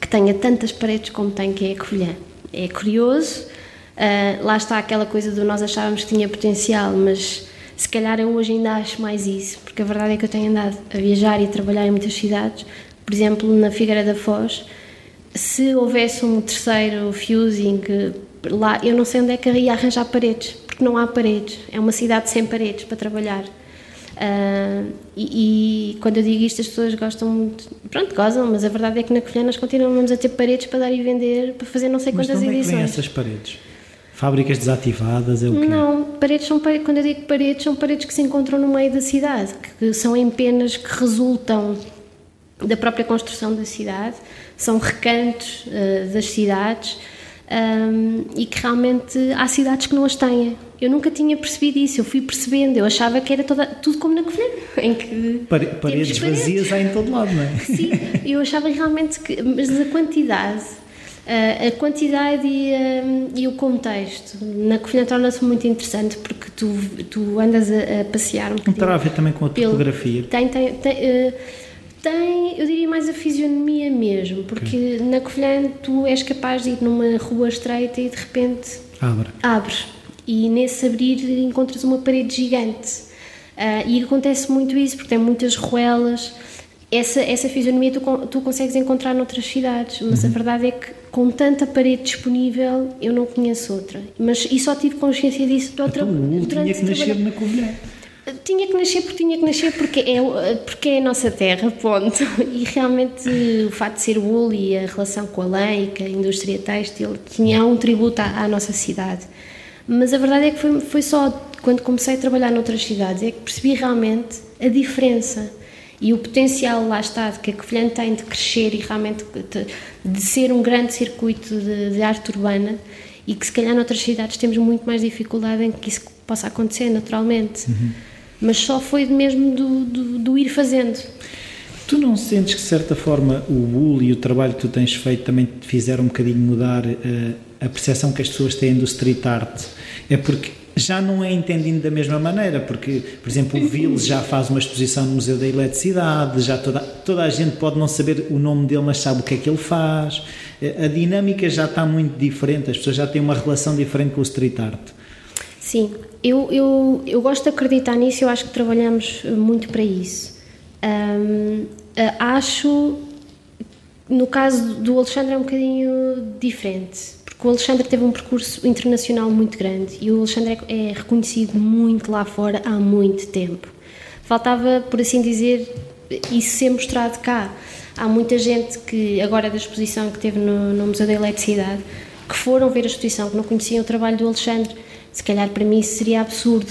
que tenha tantas paredes como tem, que é a. É curioso, uh, lá está aquela coisa do nós achávamos que tinha potencial, mas se calhar eu hoje ainda acho mais isso, porque a verdade é que eu tenho andado a viajar e a trabalhar em muitas cidades, por exemplo, na Figueira da Foz, se houvesse um terceiro fusing lá, eu não sei onde é que ia arranjar paredes, porque não há paredes, é uma cidade sem paredes para trabalhar. Uh, e, e, quando eu digo isto, as pessoas gostam muito, pronto, gozam, mas a verdade é que na Colher nós continuamos a ter paredes para dar e vender, para fazer não sei mas quantas edições. Mas é essas paredes? Fábricas desativadas, é o quê? Não, paredes são, quando eu digo paredes, são paredes que se encontram no meio da cidade, que são empenas que resultam da própria construção da cidade, são recantos uh, das cidades um, e que realmente há cidades que não as têm. Eu nunca tinha percebido isso, eu fui percebendo, eu achava que era toda, tudo como na Covilhã, em que... Pare, paredes vazias há em todo lado, não é? Sim, eu achava realmente que... Mas a quantidade, a quantidade e, e o contexto na Covilhã torna-se muito interessante porque tu, tu andas a, a passear um bocadinho... Terá a ver também com a topografia? Tem, tem, tem uh, tem, eu diria mais a fisionomia mesmo, porque okay. na Covilhã tu és capaz de ir numa rua estreita e de repente abre. abre. E nesse abrir encontras uma parede gigante. Uh, e acontece muito isso, porque tem muitas ruelas. Essa, essa fisionomia tu, tu consegues encontrar noutras cidades, mas uhum. a verdade é que com tanta parede disponível eu não conheço outra. Mas e só tive consciência disso durante, então, o tinha que nascer na Covilhã. Tinha que nascer porque tinha que nascer porque é, porque é a nossa terra, ponto. E realmente o facto de ser wool e a relação com a lã e com a indústria têxtil tinha um tributo à, à, nossa cidade. Mas a verdade é que foi, foi só quando comecei a trabalhar noutras cidades é que percebi realmente a diferença e o potencial lá está que a Covilhã tem de crescer e realmente de ser um grande circuito de, de arte urbana e que se calhar noutras cidades temos muito mais dificuldade em que isso possa acontecer naturalmente. Uhum mas só foi mesmo do, do, do, ir fazendo. Tu não sentes que, de certa forma, o Bull e o trabalho que tu tens feito também te fizeram um bocadinho mudar uh, a percepção que as pessoas têm do street art? É porque já não é entendido da mesma maneira, porque, por exemplo, o Vils já faz uma exposição no Museu da Eletricidade, já toda, toda a gente pode não saber o nome dele, mas sabe o que é que ele faz. Eh, a dinâmica já está muito diferente, as pessoas já têm uma relação diferente com o street art. Sim, eu, eu, eu gosto de acreditar nisso, eu acho que trabalhamos muito para isso. Um, acho, no caso do Alexandre, é um bocadinho diferente, porque o Alexandre teve um percurso internacional muito grande e o Alexandre é, é reconhecido muito lá fora há muito tempo. faltava, por assim dizer, isso ser mostrado cá. Há muita gente que, agora da exposição que teve no, no Museu da Eletricidade, que foram ver a exposição, que não conheciam o trabalho do Alexandre. Se calhar para mim isso seria absurdo,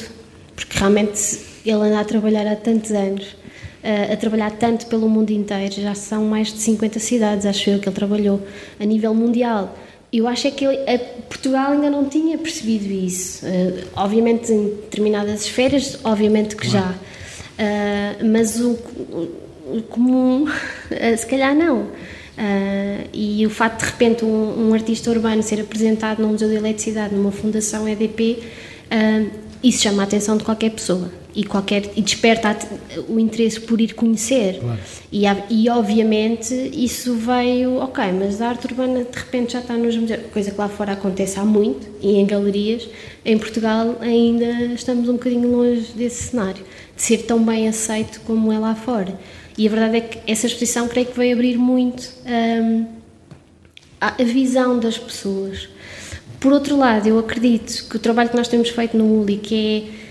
porque realmente ele anda a trabalhar há tantos anos, eh, a trabalhar tanto pelo mundo inteiro, já são mais de 50 cidades, acho eu, que ele trabalhou a nível mundial. Eu acho é que ele, Portugal ainda não tinha percebido isso. Uh, obviamente em determinadas esferas, obviamente que já. Mas o, o comum, se calhar não. E o facto de, de repente um, um, artista urbano ser apresentado num museu de eletricidade, numa fundação EDP, isso chama a atenção de qualquer pessoa. E qualquer e desperta o interesse por ir conhecer. Claro. e, e obviamente isso veio ok mas a arte urbana de repente já está nos museus. Coisa que lá fora acontece há muito e em galerias. Em Portugal ainda estamos um bocadinho longe desse cenário de ser tão bem aceito como é lá fora e a verdade é que essa exposição creio que vai abrir muito um, a, visão das pessoas por outro lado eu acredito que o trabalho que nós temos feito no ULI que é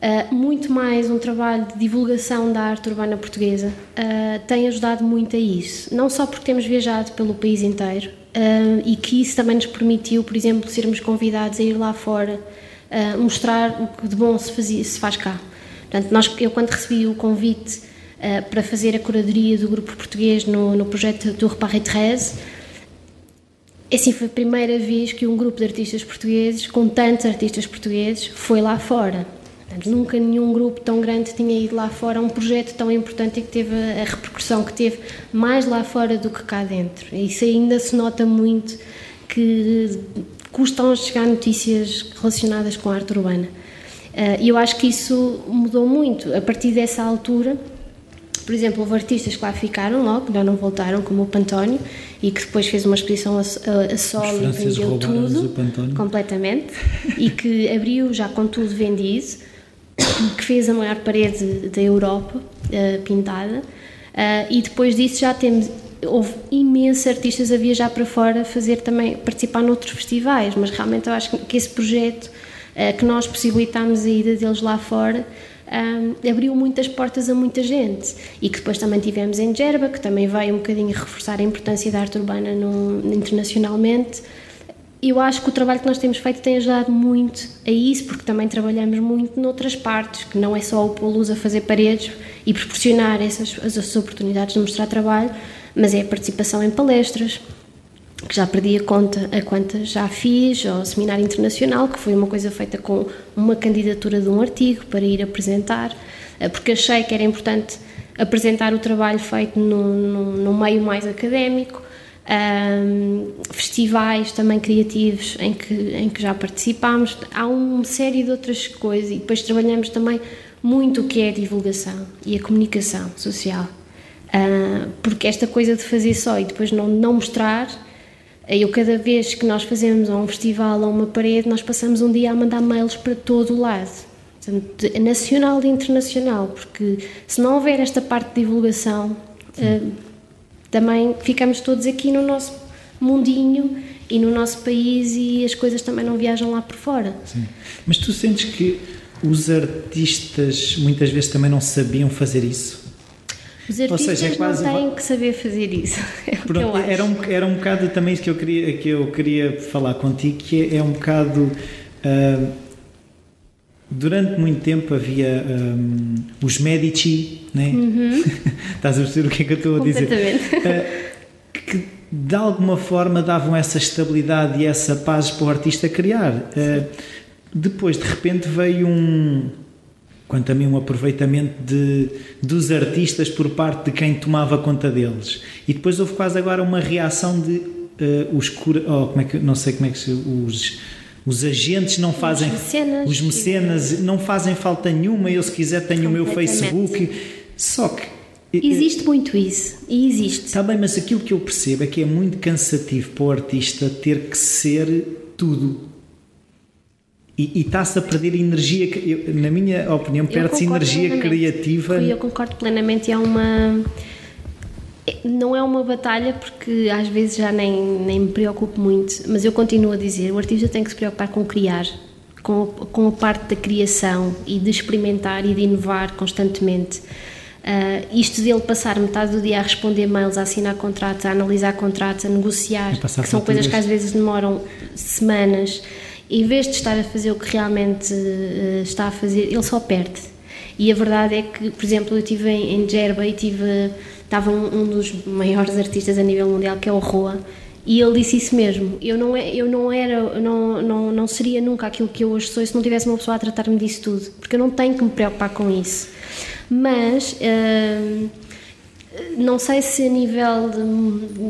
Uh, muito mais um trabalho de divulgação da arte urbana portuguesa uh, tem ajudado muito a isso. Não só porque temos viajado pelo país inteiro uh, e que isso também nos permitiu, por exemplo, sermos convidados a ir lá fora mostrar o que de bom se, fazia, se faz cá. Portanto, nós, eu quando recebi o convite para fazer a curadoria do grupo português no, no projeto do Reparé 13, assim foi a primeira vez que um grupo de artistas portugueses, com tantos artistas portugueses, foi lá fora. Portanto, nunca nenhum grupo tão grande tinha ido lá fora a um projeto tão importante e que teve a, repercussão que teve mais lá fora do que cá dentro. Isso ainda se nota muito que custam a chegar notícias relacionadas com a arte urbana. Eh, e eu acho que isso mudou muito. A partir dessa altura, por exemplo, houve artistas que lá ficaram logo, já não voltaram, como o Pantónio, e que depois fez uma exposição a, a, a solo e vendeu tudo, completamente, e que abriu já com tudo vendido que fez a maior parede da Europa uh, pintada, uh, e depois disso já temos houve imensos artistas a viajar para fora fazer também participar noutros festivais, mas realmente eu acho que esse projeto uh, que nós possibilitámos a ida deles lá fora um, abriu muitas portas a muita gente. E que depois também tivemos em Gerba, que também veio um bocadinho reforçar a importância da arte urbana no, internacionalmente. Eu acho que o trabalho que nós temos feito tem ajudado muito a isso, porque também trabalhamos muito noutras partes, que não é só o pô-los a fazer paredes e proporcionar essas, essas oportunidades de mostrar trabalho, mas é a participação em palestras, que já perdi a conta a quantas já fiz, ao Seminário Internacional, que foi uma coisa feita com uma candidatura de um artigo para ir apresentar, eh, porque achei que era importante apresentar o trabalho feito no, no, meio mais académico, um, festivais também criativos em que, em que já participámos. Há uma série de outras coisas e depois trabalhamos também muito o que é a divulgação e a comunicação social. Uh, porque esta coisa de fazer só e depois não, não mostrar, eu cada vez que nós fazemos um festival ou uma parede, nós passamos um dia a mandar mails para todo o lado. nacional e internacional, porque se não houver esta parte de divulgação, uh, também ficamos todos aqui no nosso mundinho e no nosso país e as coisas também não viajam lá por fora. Sim. Mas tu sentes que os artistas muitas vezes também não sabiam fazer isso? Os artistas Ou seja, é quase... não têm que saber fazer isso. É Pronto, era, um, era um bocado também isso que eu queria, que eu queria falar contigo, que é, é um bocado. Uh, Durante muito tempo havia um, os Medici, né? Uhum. estás a perceber o que é que eu estou a dizer? Uh, que de alguma forma davam essa estabilidade e essa paz para o artista criar. Uh, depois, de repente, veio um, quanto a mim, um aproveitamento de, dos artistas por parte de quem tomava conta deles. E depois houve quase agora uma reação de uh, os cura, oh, como é que, não sei como é que se, os os agentes não fazem. Os mecenas. Os mecenas não fazem falta nenhuma. Eu, se quiser, tenho o meu Facebook. Só que. Existe muito isso. E existe. Está bem, mas aquilo que eu percebo é que é muito cansativo para o artista ter que ser tudo. E, está-se a perder energia. Eu, na minha opinião, perde-se energia criativa. Eu concordo plenamente. Há uma não é uma batalha porque às vezes já nem, nem me preocupo muito, mas eu continuo a dizer: o artista tem que se preocupar com criar, com, com a parte da criação e de experimentar e de inovar constantemente. Uh, isto dele passar metade do dia a responder mails, a assinar contratos, a analisar contratos, a negociar, que são coisas que às vezes demoram semanas, em vez de estar a fazer o que realmente uh, está a fazer, ele só perde. E a verdade é que, por exemplo, eu estive em, em Gerba e tive, estava um, um, dos maiores artistas a nível mundial, que é o Roa, e ele disse isso mesmo. Eu não, é, eu não era, não, não, não seria nunca aquilo que eu hoje sou se não tivesse uma pessoa a tratar-me disso tudo, porque eu não tenho que me preocupar com isso. Mas. Uh, não sei se a nível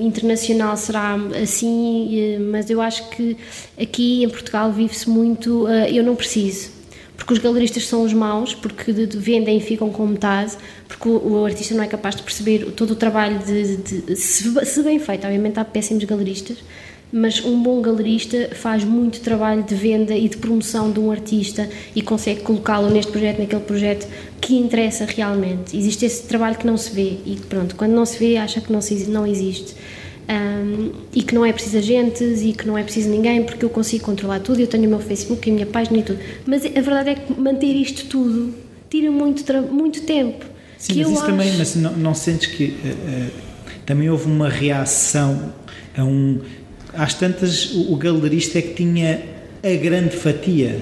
internacional será assim, eh, mas eu acho que aqui em Portugal vive-se muito. Uh, eu não preciso porque os galeristas são os maus, porque de, de vendem e ficam com metade, porque o, o, artista não é capaz de perceber todo o trabalho de, de se, se, bem feito. Obviamente há péssimos galeristas, mas um bom galerista faz muito trabalho de venda e de promoção de um artista e consegue colocá-lo neste projeto, naquele projeto que interessa realmente. Existe esse trabalho que não se vê e pronto, quando não se vê acha que não, se, não existe um, e que não é preciso agentes e que não é preciso ninguém porque eu consigo controlar tudo, eu tenho o meu Facebook, a minha página e tudo. Mas a verdade é que manter isto tudo tira muito, muito tempo. Sim, mas isso acho... também, mas não, não sentes que uh, uh, também houve uma reação a um. Às tantas, o galerista é que tinha a grande fatia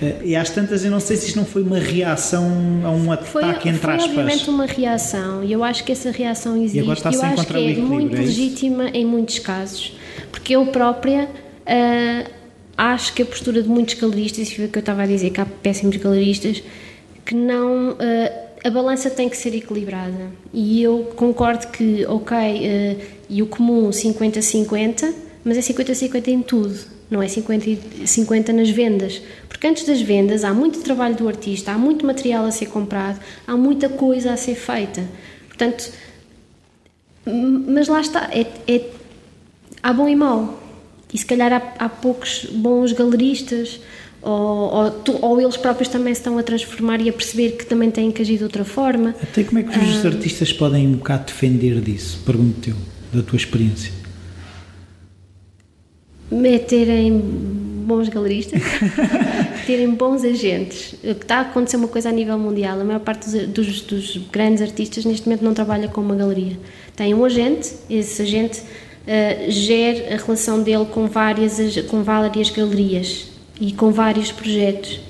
eh, e às tantas, eu não sei se isto não foi uma reação a um ataque foi, entre foi aspas. Foi obviamente uma reação e eu acho que essa reação existe. E agora está eu acho que é muito é legítima em muitos casos. Porque eu própria uh, acho que a postura de muitos galeristas, e foi o que eu estava a dizer, que há péssimos galeristas, que não. Uh, a balança tem que ser equilibrada. E eu concordo que, ok, uh, e o comum 50-50, mas é 50-50 em tudo não é 50, 50 nas vendas. Porque antes das vendas há muito trabalho do artista, há muito material a ser comprado, há muita coisa a ser feita. Portanto, mas lá está, é, é há bom e mau. E se calhar há, há poucos bons galeristas, ou, ou, tu, ou, eles próprios também se estão a transformar e a perceber que também têm que agir de outra forma. Até como é que os ah, artistas podem um bocado defender disso? Pergunto-te da tua experiência é terem bons galeristas, terem bons agentes. O que está a acontecer uma coisa a nível mundial, a maior parte dos, dos, dos, grandes artistas neste momento não trabalha com uma galeria. Tem um agente, esse agente uh, gera a relação dele com várias, com várias galerias e com vários projetos.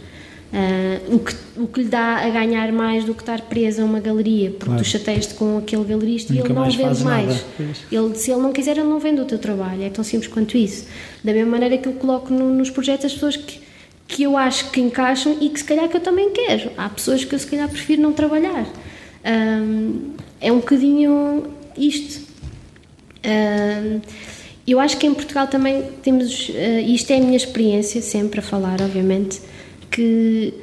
Uh, o, que, o que lhe dá a ganhar mais do que estar preso a uma galeria, porque claro. tu chateias-te com aquele galerista Nunca e ele não vende mais. Ele, se ele não quiser, ele não vende o teu trabalho. É tão simples quanto isso. Da mesma maneira que eu coloco no, nos projetos as pessoas que, que eu acho que encaixam e que se calhar que eu também quero. Há pessoas que eu se calhar prefiro não trabalhar. Um, é um bocadinho isto. Um, eu acho que em Portugal também temos, uh, isto é a minha experiência, sempre a falar, obviamente que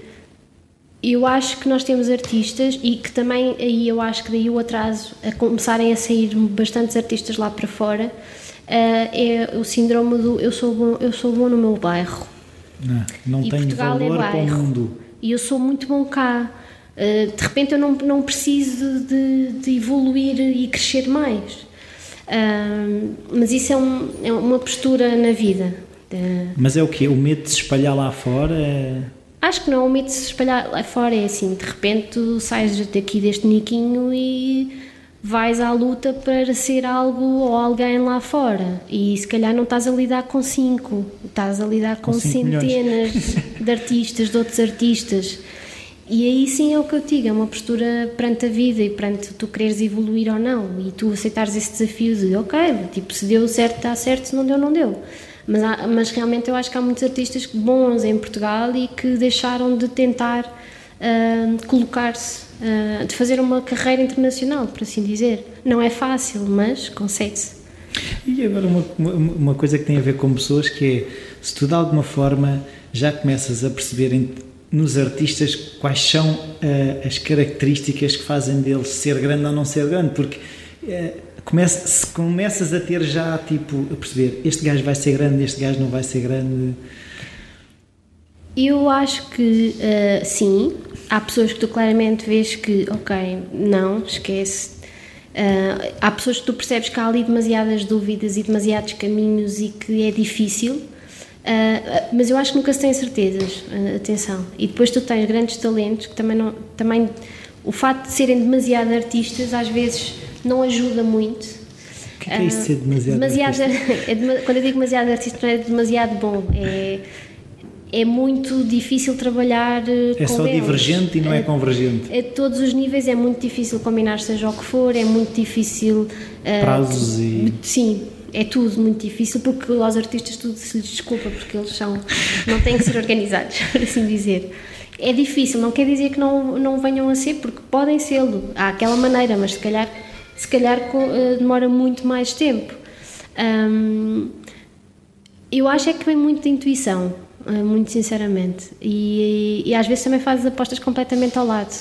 eu acho que nós temos artistas e que também aí eu acho que daí o atraso a começarem a sair bastantes artistas lá para fora é o síndrome do eu sou bom, eu sou bom no meu bairro. Não, não e Portugal é valor é bairro, para o mundo. E eu sou muito bom cá. Uh, de repente eu não, não preciso de, de evoluir e crescer mais. Uh, mas isso é, um, é, uma postura na vida. Mas é o quê? O medo de se espalhar lá fora? É... Acho que não, o medo de se espalhar lá fora é assim, de repente tu sais daqui deste niquinho e vais à luta para ser algo ou alguém lá fora e se calhar não estás a lidar com cinco, estás a lidar com, com centenas de artistas, de outros artistas. E aí sim é o que eu digo, é uma postura perante a vida e perante tu quereres evoluir ou não e tu aceitares esse desafio de ok, tipo, se deu certo está certo, se não deu não deu. Mas, há, mas realmente eu acho que há muitos artistas bons em Portugal e que deixaram de tentar uh, colocar-se, uh, de fazer uma carreira internacional, por assim dizer. Não é fácil, mas consegue-se. E agora uma, uma, coisa que tem a ver com pessoas que é, se tu de alguma forma já começas a perceber nos artistas quais são uh, as características que fazem dele ser grande ou não ser grande, porque começa, se começas a ter já tipo a perceber este gajo vai ser grande, este gajo não vai ser grande. Eu acho que uh, sim, há pessoas que tu claramente vês que, ok, não, esquece. Uh, há pessoas que tu percebes que há ali demasiadas dúvidas e demasiados caminhos e que é difícil. Uh, mas eu acho que nunca se tem certezas, uh, atenção. E depois tu tens grandes talentos que também não. Também, o facto de serem demasiado artistas às vezes não ajuda muito. Que é, que é isso de ser demasiado, demasiado artista? é Quando eu digo demasiado artista, não é demasiado bom. É, é muito difícil trabalhar é com só eles. divergente e não é, convergente. a todos os níveis é muito difícil combinar seja o que for é muito difícil uh, prazos e sim é tudo muito difícil porque aos artistas tudo se lhes desculpa porque eles são não têm que ser organizados por assim dizer. É difícil não quer dizer que não não venham a ser porque podem sê-lo há aquela maneira mas se calhar se calhar uh, demora muito mais tempo. Um, eu acho é que vem muito de intuição. eh, muito sinceramente. E, e, às vezes também fazes apostas completamente ao lado.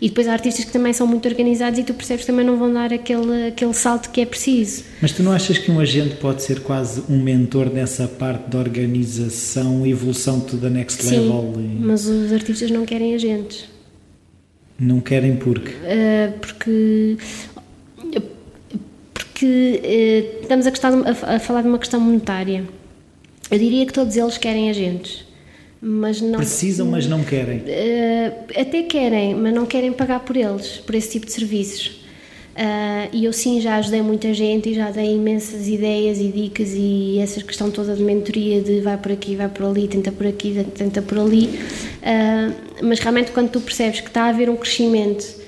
E depois há artistas que também são muito organizados e tu percebes que também não vão dar aquele, aquele salto que é preciso. Mas tu não achas que um agente pode ser quase um mentor nessa parte da organização e evolução to the next Sim, level? E... mas os artistas não querem agentes. Não querem porque? Uh, porque porque uh, estamos a, a, a falar de uma questão monetária eu diria que todos eles querem agentes. Mas não, Precisam, mas não querem. Uh, até querem, mas não querem pagar por eles, por esse tipo de serviços. Uh, e eu sim já ajudei muita gente e já dei imensas ideias e dicas e essa questão toda de mentoria de vai por aqui, vai por ali, tenta por aqui, tenta por ali. Uh, mas realmente quando tu percebes que está a haver um crescimento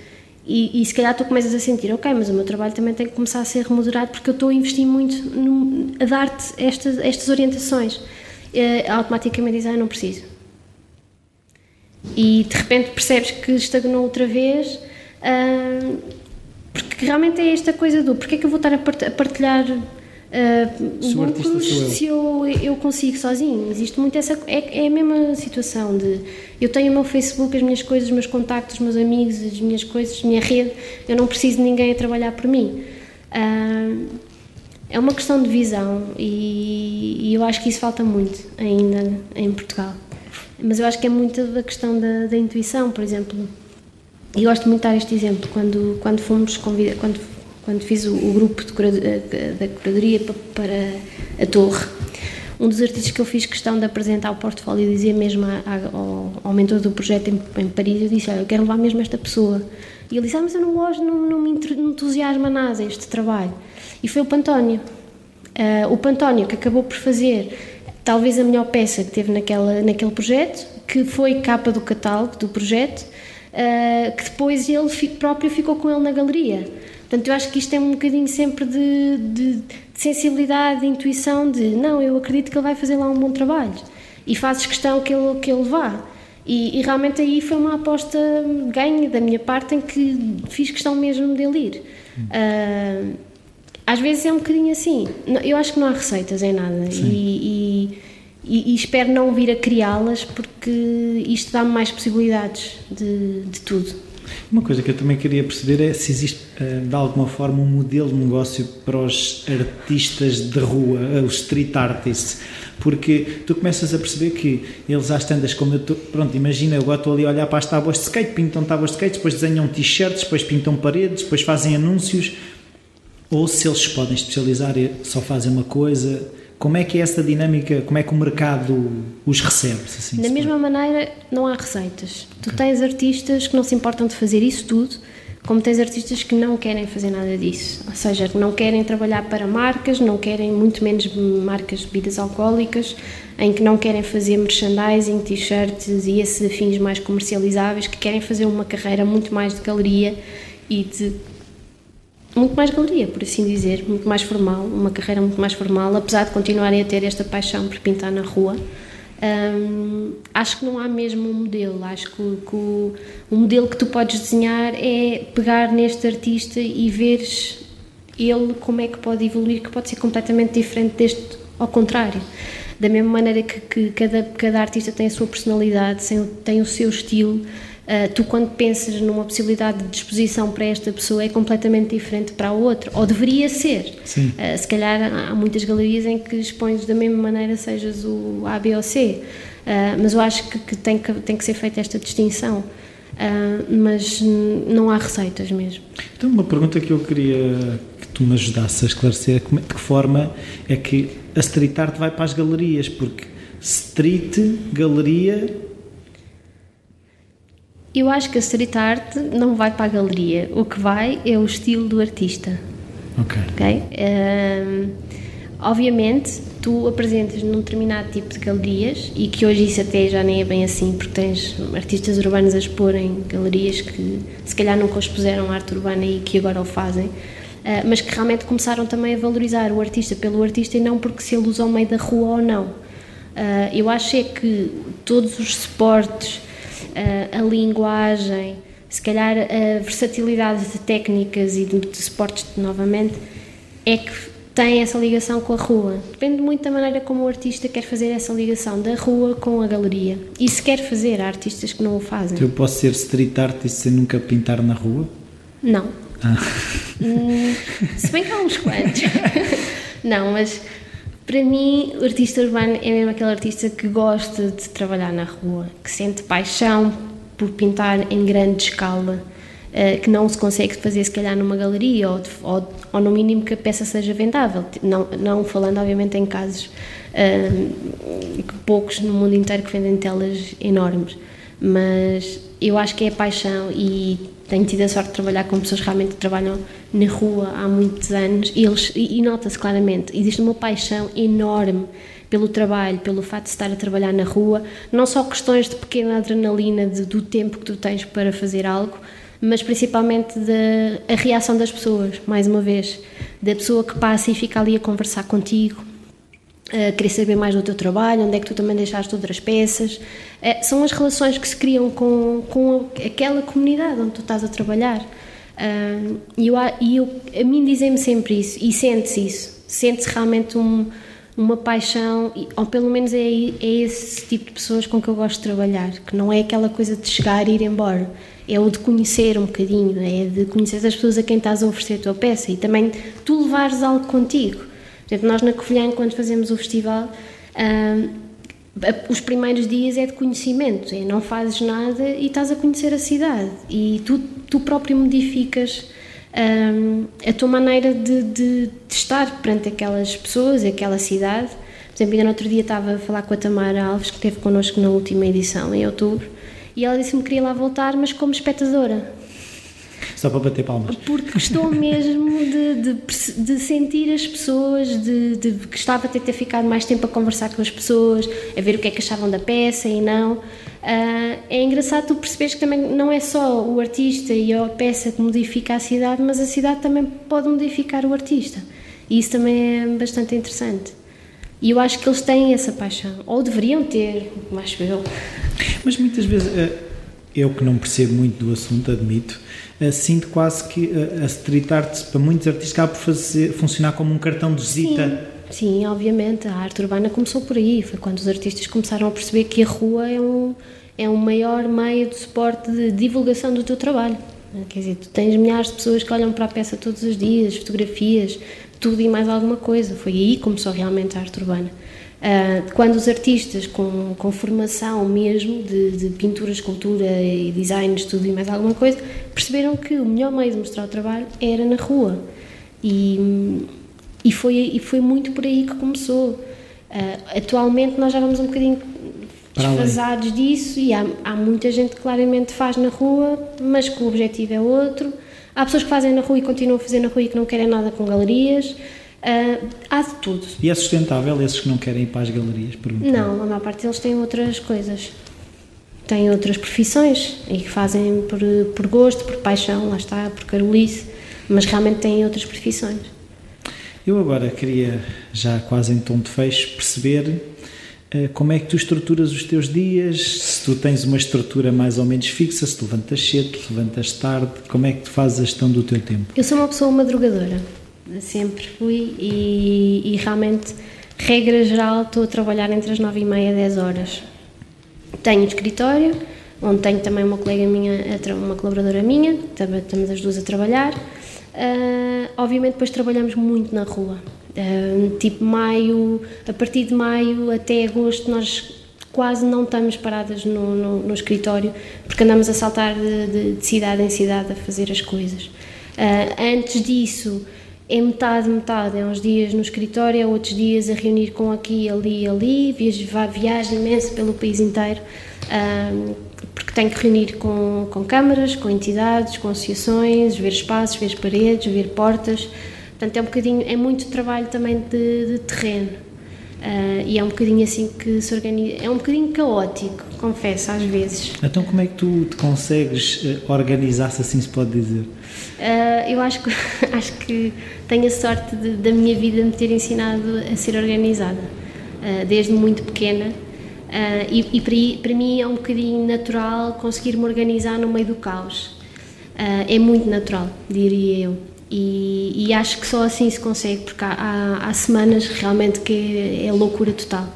e, e, se calhar tu começas a sentir, ok, mas o meu trabalho também tem que começar a ser remunerado porque eu estou a investir muito no, a dar-te estas, estas orientações. Uh, automaticamente dizes, ah, não preciso. E de repente percebes que estagnou outra vez, uh, porque realmente é esta coisa do porque é que eu vou estar a partilhar Uh, se eu. Se eu, eu consigo sozinho, existe muito essa. É, é a mesma situação de. Eu tenho o meu Facebook, as minhas coisas, os meus contactos, os meus amigos, as minhas coisas, a minha rede, eu não preciso de ninguém a trabalhar por mim. Uh, é uma questão de visão e, e, eu acho que isso falta muito ainda em Portugal. Mas eu acho que é muito da questão da, da intuição, por exemplo. E gosto muito de dar este exemplo. Quando, quando fomos convidados, quando quando fiz o, o grupo cura, eh, da curadoria para a Torre, um dos artistas que eu fiz questão de apresentar o portfólio dizia mesmo a, a, ao, ao mentor do projeto em, em, Paris, eu disse, olha, eu quero levar mesmo esta pessoa. E ele disse, ah, mas eu não gosto, não, não me entusiasma nada este trabalho. E foi o Pantónio. Uh, o Pantónio que acabou por fazer talvez a melhor peça que teve naquela, naquele projeto, que foi capa do catálogo do projeto, uh, que depois ele próprio ficou com ele na galeria. Portanto, eu acho que isto é um bocadinho sempre de, de, de, sensibilidade, de intuição, de não, eu acredito que ele vai fazer lá um bom trabalho e fazes questão que ele, que ele vá. E, e realmente aí foi uma aposta ganha da minha parte em que fiz questão mesmo dele ir. Uh, às vezes é um bocadinho assim. Eu acho que não há receitas em nada e, e, e, espero não vir a criá-las porque isto dá-me mais possibilidades de, de tudo. Uma coisa que eu também queria perceber é se existe eh, de alguma forma um modelo de negócio para os artistas de rua, eh, os street artists, porque tu começas a perceber que eles às tandas, como eu estou, pronto, imagina, eu agora estou ali a olhar para as tábuas de skate, pintam tábuas de skate, depois desenham t-shirts, depois pintam paredes, depois fazem anúncios, ou se eles podem especializar e só fazem uma coisa, como é que é essa dinâmica, como é que o mercado os recebe? Assim, da mesma pode? maneira, não há receitas. Tu tens artistas que não se importam de fazer isso tudo, como tens artistas que não querem fazer nada disso. Ou seja, não querem trabalhar para marcas, não querem muito menos marcas de bebidas alcoólicas, em que não querem fazer merchandising, t-shirts e esses afins mais comercializáveis, que querem fazer uma carreira muito mais de galeria e de muito mais galeria, por assim dizer, muito mais formal, uma carreira muito mais formal, apesar de continuarem a ter esta paixão por pintar na rua. Acho que não há mesmo um modelo. Acho que, que o, o, modelo que tu podes desenhar é pegar neste artista e veres ele como é que pode evoluir, que pode ser completamente diferente deste, ao contrário. Da mesma maneira que, que cada, cada artista tem a sua personalidade, tem o seu estilo, Uh, tu, quando pensas numa possibilidade de disposição para esta pessoa, é completamente diferente para a outra, ou deveria ser. Uh, se calhar há muitas galerias em que expões da mesma maneira, sejas o A, B ou C, uh, mas eu acho que, que, tem que tem que ser feita esta distinção. mas não há receitas mesmo. Então, uma pergunta que eu queria que tu me ajudasses a esclarecer: de que forma é que a street art vai para as galerias? Porque street, galeria. Eu acho que a street art não vai para a galeria. O que vai é o estilo do artista. Ok. Ok? Um, obviamente, tu apresentas num determinado tipo de galerias e que hoje isso até já nem é bem assim, porque tens artistas urbanos a expor em galerias que se calhar nunca expuseram arte urbana e que agora o fazem, uh, mas que realmente começaram também a valorizar o artista pelo artista e não porque se ele usa ao meio da rua ou não. Uh, eu acho é que todos os suportes, a linguagem, se calhar a versatilidade de técnicas e de, de suportes novamente é que tem essa ligação com a rua. Depende muito da maneira como o artista quer fazer essa ligação da rua com a galeria. E se quer fazer, há artistas que não o fazem. Eu posso ser street artist sem nunca pintar na rua? Não. Ah. Hum, se bem que há uns quantos. não, mas para mim o artista urbano é mesmo aquele artista que gosta de trabalhar na rua, que sente paixão por pintar em grande escala eh, que não se consegue fazer se calhar numa galeria ou, ou, ou, no mínimo que a peça seja vendável, não, não falando obviamente em casos uh, poucos no mundo inteiro que vendem telas enormes, mas eu acho que é paixão e tenho tido a sorte de trabalhar com pessoas que realmente trabalham na rua há muitos anos e, eles, e, e nota-se claramente, existe uma paixão enorme pelo trabalho, pelo fato de estar a trabalhar na rua, não só questões de pequena adrenalina de, do tempo que tu tens para fazer algo, mas principalmente da reação das pessoas, mais uma vez, da pessoa que passa e fica ali a conversar contigo, querer saber mais do teu trabalho, onde é que tu também deixaste outras peças. É, são as relações que se criam com, com aquela comunidade onde tu estás a trabalhar. e eu, eu, a mim dizem-me sempre isso, e sente-se isso, sente-se realmente um, uma paixão, ou pelo menos é, é esse tipo de pessoas com que eu gosto de trabalhar, que não é aquela coisa de chegar e ir embora é o de conhecer um bocadinho, é de conhecer as pessoas a quem estás a oferecer a tua peça e também tu levares algo contigo. Por exemplo, nós na Covilhã, quando fazemos o festival, os primeiros dias é de conhecimento, é não fazes nada e estás a conhecer a cidade e tu, tu próprio modificas a tua maneira de, de, de, estar perante aquelas pessoas, aquela cidade. Por exemplo, ainda no outro dia estava a falar com a Tamara Alves, que esteve connosco na última edição, em outubro, e ela disse-me que queria lá voltar, mas como espectadora. Só para bater palmas. Porque gostou mesmo de, de, de, sentir as pessoas, de, de gostava de ter ficado mais tempo a conversar com as pessoas, a ver o que é que achavam da peça e não. Uh, é engraçado tu perceberes que também não é só o artista e a peça que modifica a cidade, mas a cidade também pode modificar o artista. E isso também é bastante interessante. E eu acho que eles têm essa paixão, ou deveriam ter, acho eu. Mas muitas vezes, eh, eu que não percebo muito do assunto, admito, sinto quase que eh, a street art, para muitos artistas, acaba por fazer, funcionar como um cartão de visita. Sim, sim, obviamente. A arte urbana começou por aí. Foi quando os artistas começaram a perceber que a rua é um, é um maior meio de suporte de divulgação do teu trabalho. Quer dizer, tu tens milhares de pessoas que olham para a peça todos os dias, fotografias, tudo e mais alguma coisa. Foi aí que começou realmente a arte urbana. Uh, quando os artistas com, com formação mesmo de, de, pintura, escultura e design, tudo e mais alguma coisa, perceberam que o melhor meio de mostrar o trabalho era na rua. E, e, foi, e foi muito por aí que começou. Uh, atualmente nós já vamos um bocadinho desfasados disso e há, há muita gente que claramente faz na rua, mas que o objetivo é outro Há pessoas que fazem na rua e continuam a fazer na rua e que não querem nada com galerias. Uh, há de tudo. E é sustentável esses que não querem ir para as galerias? Não, a maior parte deles têm outras coisas. Têm outras profissões e que fazem por, por gosto, por paixão, lá está, por carolice, mas realmente têm outras profissões. Eu agora queria, já quase em tom de fecho, perceber eh, como é que tu estruturas os teus dias? Se tu tens uma estrutura mais ou menos fixa, se tu levantas cedo, te levantas tarde, como é que tu fazes a gestão do teu tempo? Eu sou uma pessoa madrugadora, sempre fui e, e realmente, regra geral, estou a trabalhar entre as 9 e meia e 10 horas. Tenho escritório, onde tenho também uma colega minha, uma colaboradora minha, estamos as duas a trabalhar. Uh, obviamente depois trabalhamos muito na rua, tipo maio, a partir de maio até agosto nós quase não estamos paradas no, no, no escritório porque andamos a saltar de, de, de, cidade em cidade a fazer as coisas. Uh, antes disso é metade, metade. É uns dias no escritório, é outros dias a reunir com aqui, ali e ali. Viajo imenso pelo país inteiro, um, porque tenho que reunir com, com câmaras, com entidades, com associações, ver espaços, ver paredes, ver portas. Portanto, é um bocadinho, é muito trabalho também de, de terreno. Uh, e é um bocadinho assim que se organiza. É um bocadinho caótico, confesso, às vezes. Então, como é que tu te consegues eh, organizar, se assim se pode dizer? Uh, eu acho que, acho que tenho a sorte de, da minha vida me ter ensinado a ser organizada, uh, desde muito pequena. e, e para, para, mim é um bocadinho natural conseguir me organizar no meio do caos. é muito natural, diria eu. E, e, acho que só assim se consegue, porque há, há, há semanas realmente que é, é, loucura total,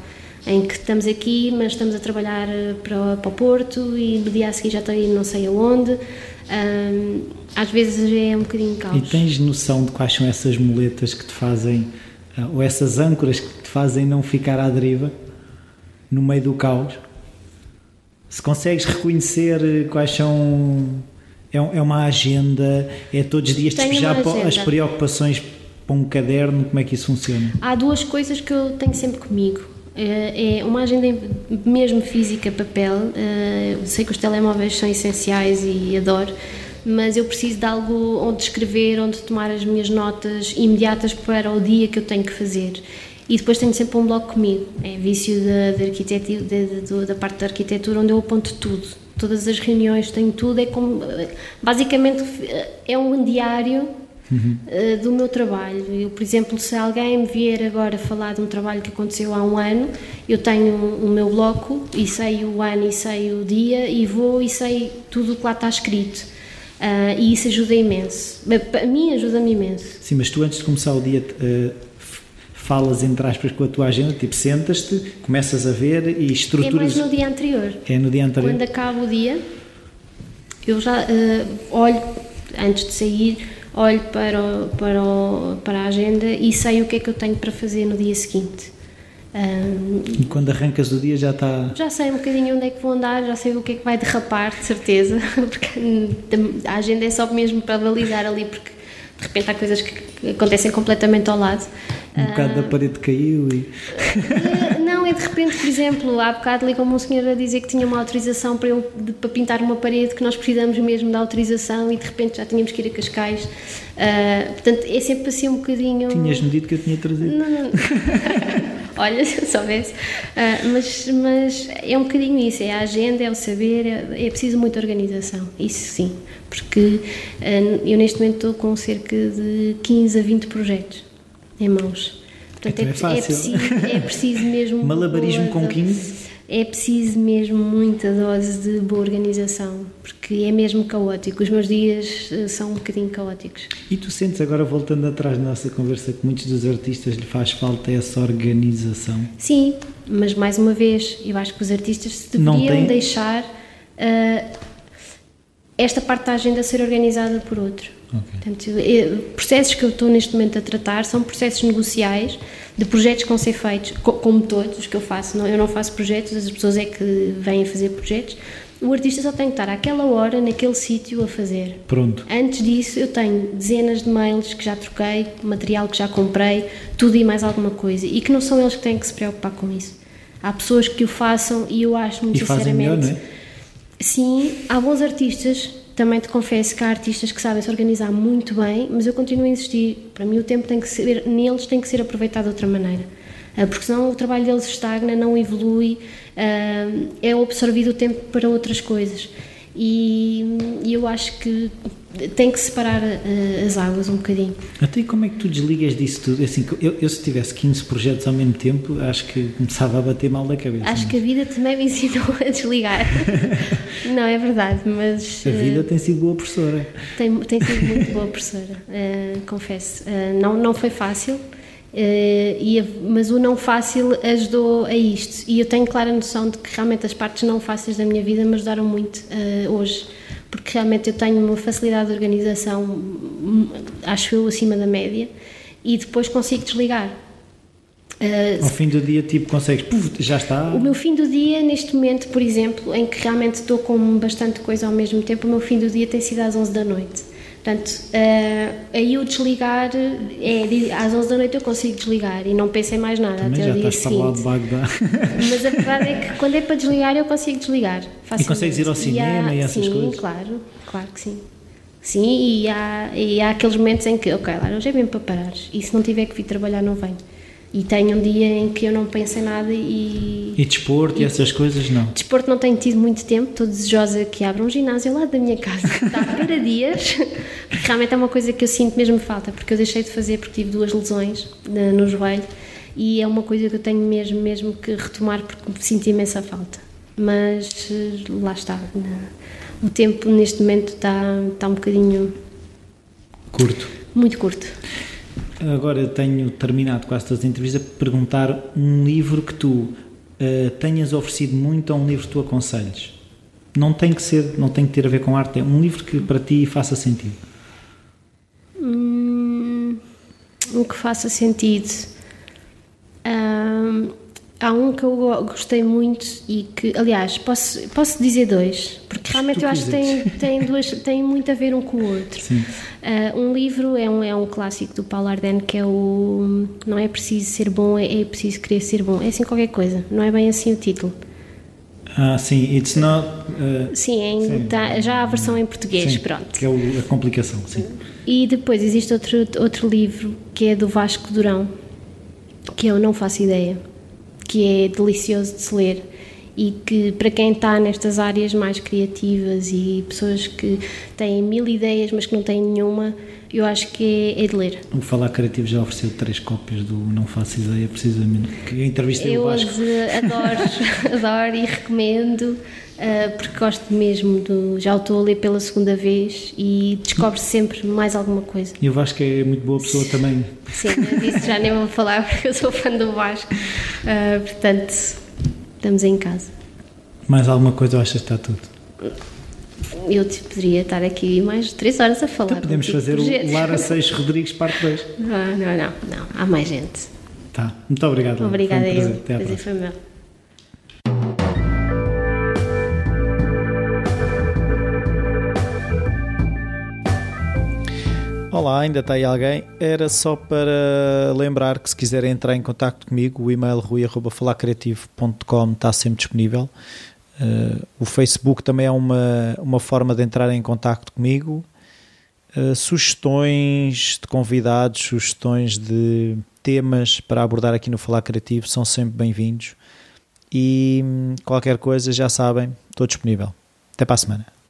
em que estamos aqui, mas estamos a trabalhar eh, para, para o Porto e no dia a seguir já estou aí não sei aonde. Às vezes é um bocadinho caos. E tens noção de quais são essas muletas que te fazem, eh, ou essas âncoras que te fazem não ficar à deriva no meio do caos? Se consegues reconhecer eh, quais são é, é uma agenda, é todos os dias despejar as preocupações para um caderno, como é que isso funciona? Há duas coisas que eu tenho sempre comigo. É, é uma agenda mesmo física, papel. É, sei que os telemóveis são essenciais e adoro, mas eu preciso de algo onde escrever, onde tomar as minhas notas imediatas para o dia que eu tenho que fazer. E depois tenho sempre um bloco comigo, é vício da, da arquitetura, da, da parte da arquitetura, onde eu aponto tudo todas as reuniões, tenho tudo, é como, basicamente é um diário uhum. uh, do meu trabalho. Eu, por exemplo, se alguém me vier agora falar de um trabalho que aconteceu há um ano, eu tenho o meu bloco e sei o ano e sei o dia e vou e sei tudo o que lá está escrito. Uh, e isso ajuda imenso. A mim ajuda-me imenso. Sim, mas tu antes de começar o dia uh, falas, entre aspas, com a tua agenda, tipo, sentas-te, começas a ver e estruturas... É mais no dia anterior. É no dia anterior. Quando acaba o dia, eu já uh, olho, antes de sair, olho para, o, para, o, para a agenda e sei o que é que eu tenho para fazer no dia seguinte. Um, e quando arrancas o dia já está. Já sei um bocadinho onde é que vou andar, já sei o que é que vai derrapar, de certeza, porque a agenda é só mesmo para balizar ali, porque de repente há coisas que acontecem completamente ao lado. Um bocado da ah, parede caiu e. Eh, não, é de repente, por exemplo, há bocado ligou-me um senhor a dizer que tinha uma autorização para, eu, de, para pintar uma parede, que nós precisamos mesmo da autorização e de repente já tínhamos que ir a Cascais. Uh, portanto, é sempre assim um bocadinho. Tinhas-me dito que eu tinha trazido. Não, não. Olha, se eu soubesse. Uh, mas, mas é um bocadinho isso: é a agenda, é o saber, é, é preciso muita organização. Isso sim, porque uh, eu neste momento estou com cerca de 15 a 20 projetos em mãos. Portanto, então é, é, preciso, é preciso mesmo. Malabarismo com 15? É preciso mesmo muita dose de boa organização, porque é mesmo caótico. Os meus dias eh, são um bocadinho caóticos. E tu sentes, agora voltando atrás da nossa conversa, que muitos dos artistas lhe faz falta essa organização? Sim, mas mais uma vez, eu acho que os artistas se deveriam deixar uh, esta parte da agenda ser organizada por outro Okay. Portanto, processos que eu estou neste momento a tratar são processos negociais de projetos que vão ser feitos, como todos os que eu faço. Não, eu não faço projetos, as pessoas é que vêm fazer projetos. O artista só tem que estar àquela hora, naquele sítio, a fazer. Pronto. Antes disso, eu tenho dezenas de mails que já troquei, material que já comprei, tudo e mais alguma coisa. E que não são eles que têm que se preocupar com isso. Há pessoas que o façam e eu acho muito e sinceramente. Melhor, não é? Sim, há bons artistas também te confesso que há artistas que sabem se organizar muito bem, mas eu continuo a insistir. Para mim, o tempo tem que ser, neles tem que ser aproveitado de outra maneira. Ah, porque senão o trabalho deles estagna, não evolui, ah, é absorvido o tempo para outras coisas. E, eu acho que tem que separar uh, as águas um bocadinho. Até e como é que tu desligas disso tudo? Assim, eu, eu, se tivesse 15 projetos ao mesmo tempo, acho que começava a bater mal da cabeça. Acho mas... que a vida também me ensinou a desligar. não, é verdade, mas... A vida uh, tem sido boa professora. Tem, tem sido muito boa professora, uh, confesso. não, não foi fácil, e, mas o não fácil ajudou a isto. E eu tenho clara noção de que realmente as partes não fáceis da minha vida me ajudaram muito hoje porque realmente eu tenho uma facilidade de organização, acho eu, acima da média, e depois consigo desligar. Uh, Ao fim do dia, tipo, consegues, puf, já está. O meu fim do dia, neste momento, por exemplo, em que realmente estou com bastante coisa ao mesmo tempo, o meu fim do dia tem sido às 11 da noite. Portanto, uh, aí o desligar, é, às 11 da noite eu consigo desligar e não penso em mais nada Também até já o dia estás para lá de seguinte. Bagdá. Mas a verdade é que quando é para desligar eu consigo desligar. E consegues ir ao cinema há, e essas sim, coisas? claro, claro que sim. Sim, e há, e há aqueles momentos em que, ok, Lara, hoje é mesmo para parares e se não tiver que vir trabalhar não venho. E tenho um dia em que eu não penso em nada e... E desporto e essas coisas, não. Desporto não tenho tido muito tempo, estou desejosa que abra um ginásio ao lado da minha casa, está a ver a dias, porque realmente é uma coisa que eu sinto mesmo falta, porque eu deixei de fazer porque tive duas lesões no, no joelho e é uma coisa que eu tenho mesmo, mesmo que retomar porque sinto imensa falta. Mas eh, lá está, o tempo neste momento está, está um bocadinho Curto. muito curto. Agora tenho terminado quase todas as entrevistas a perguntar um livro que tu uh, tenhas oferecido muito ou um livro que tu aconselhes. Não tem que ser, não tem que ter a ver com arte, é um livro que para ti faça sentido. Hum, um que faça sentido. Hum, há um que eu go- gostei muito e que, aliás, posso, posso dizer dois, porque realmente eu acho que tem, tem, duas, tem muito a ver um com o outro. Ah, um livro é um, é um clássico do Paulo Ardenne que é o Não é preciso ser bom, é, é preciso querer ser bom. É assim qualquer coisa, não é bem assim o título. Ah, sim, it's not. uh, Sim, é em- Sim. tá- já há a versão em português, sim, pronto. Que é o- a complicação, sim. E depois existe outro, outro livro que é do Vasco Durão, que eu não faço ideia, que é delicioso de se ler e que para quem está nestas áreas mais criativas e pessoas que têm mil ideias mas que não têm nenhuma, eu acho que é, é de ler. O Falar Criativo já ofereceu três cópias do Não Faço Ideia, precisamente. Que eu entrevistei Eu o as Vasco. adoro, adoro e recomendo porque gosto mesmo do. Já o estou a ler pela segunda vez e descobre sempre mais alguma coisa. E o Vasco é muito boa pessoa também. Sim, eu disse já nem vou falar porque eu sou fã do Vasco. Ah, portanto, estamos em casa. Mais alguma coisa ou achas que está tudo? Eu te poderia estar aqui mais três horas a falar. Então podemos contigo fazer o. Lara Seixas Rodrigues parte 2. Não, não, não, não. Há mais gente. Tá. Muito obrigado. Obrigada um eu. Até à Prazer próxima. foi meu. Olá, ainda está aí alguém? Era só para lembrar que se quiserem entrar em contato comigo, o e-mail rui.falacreativo.com está sempre disponível. Uh, o Facebook também é uma, uma forma de entrar em contato comigo. Uh, sugestões de convidados, sugestões de temas para abordar aqui no Falar Criativo são sempre bem-vindos. E hum, qualquer coisa, já sabem, estou disponível. Até para a semana.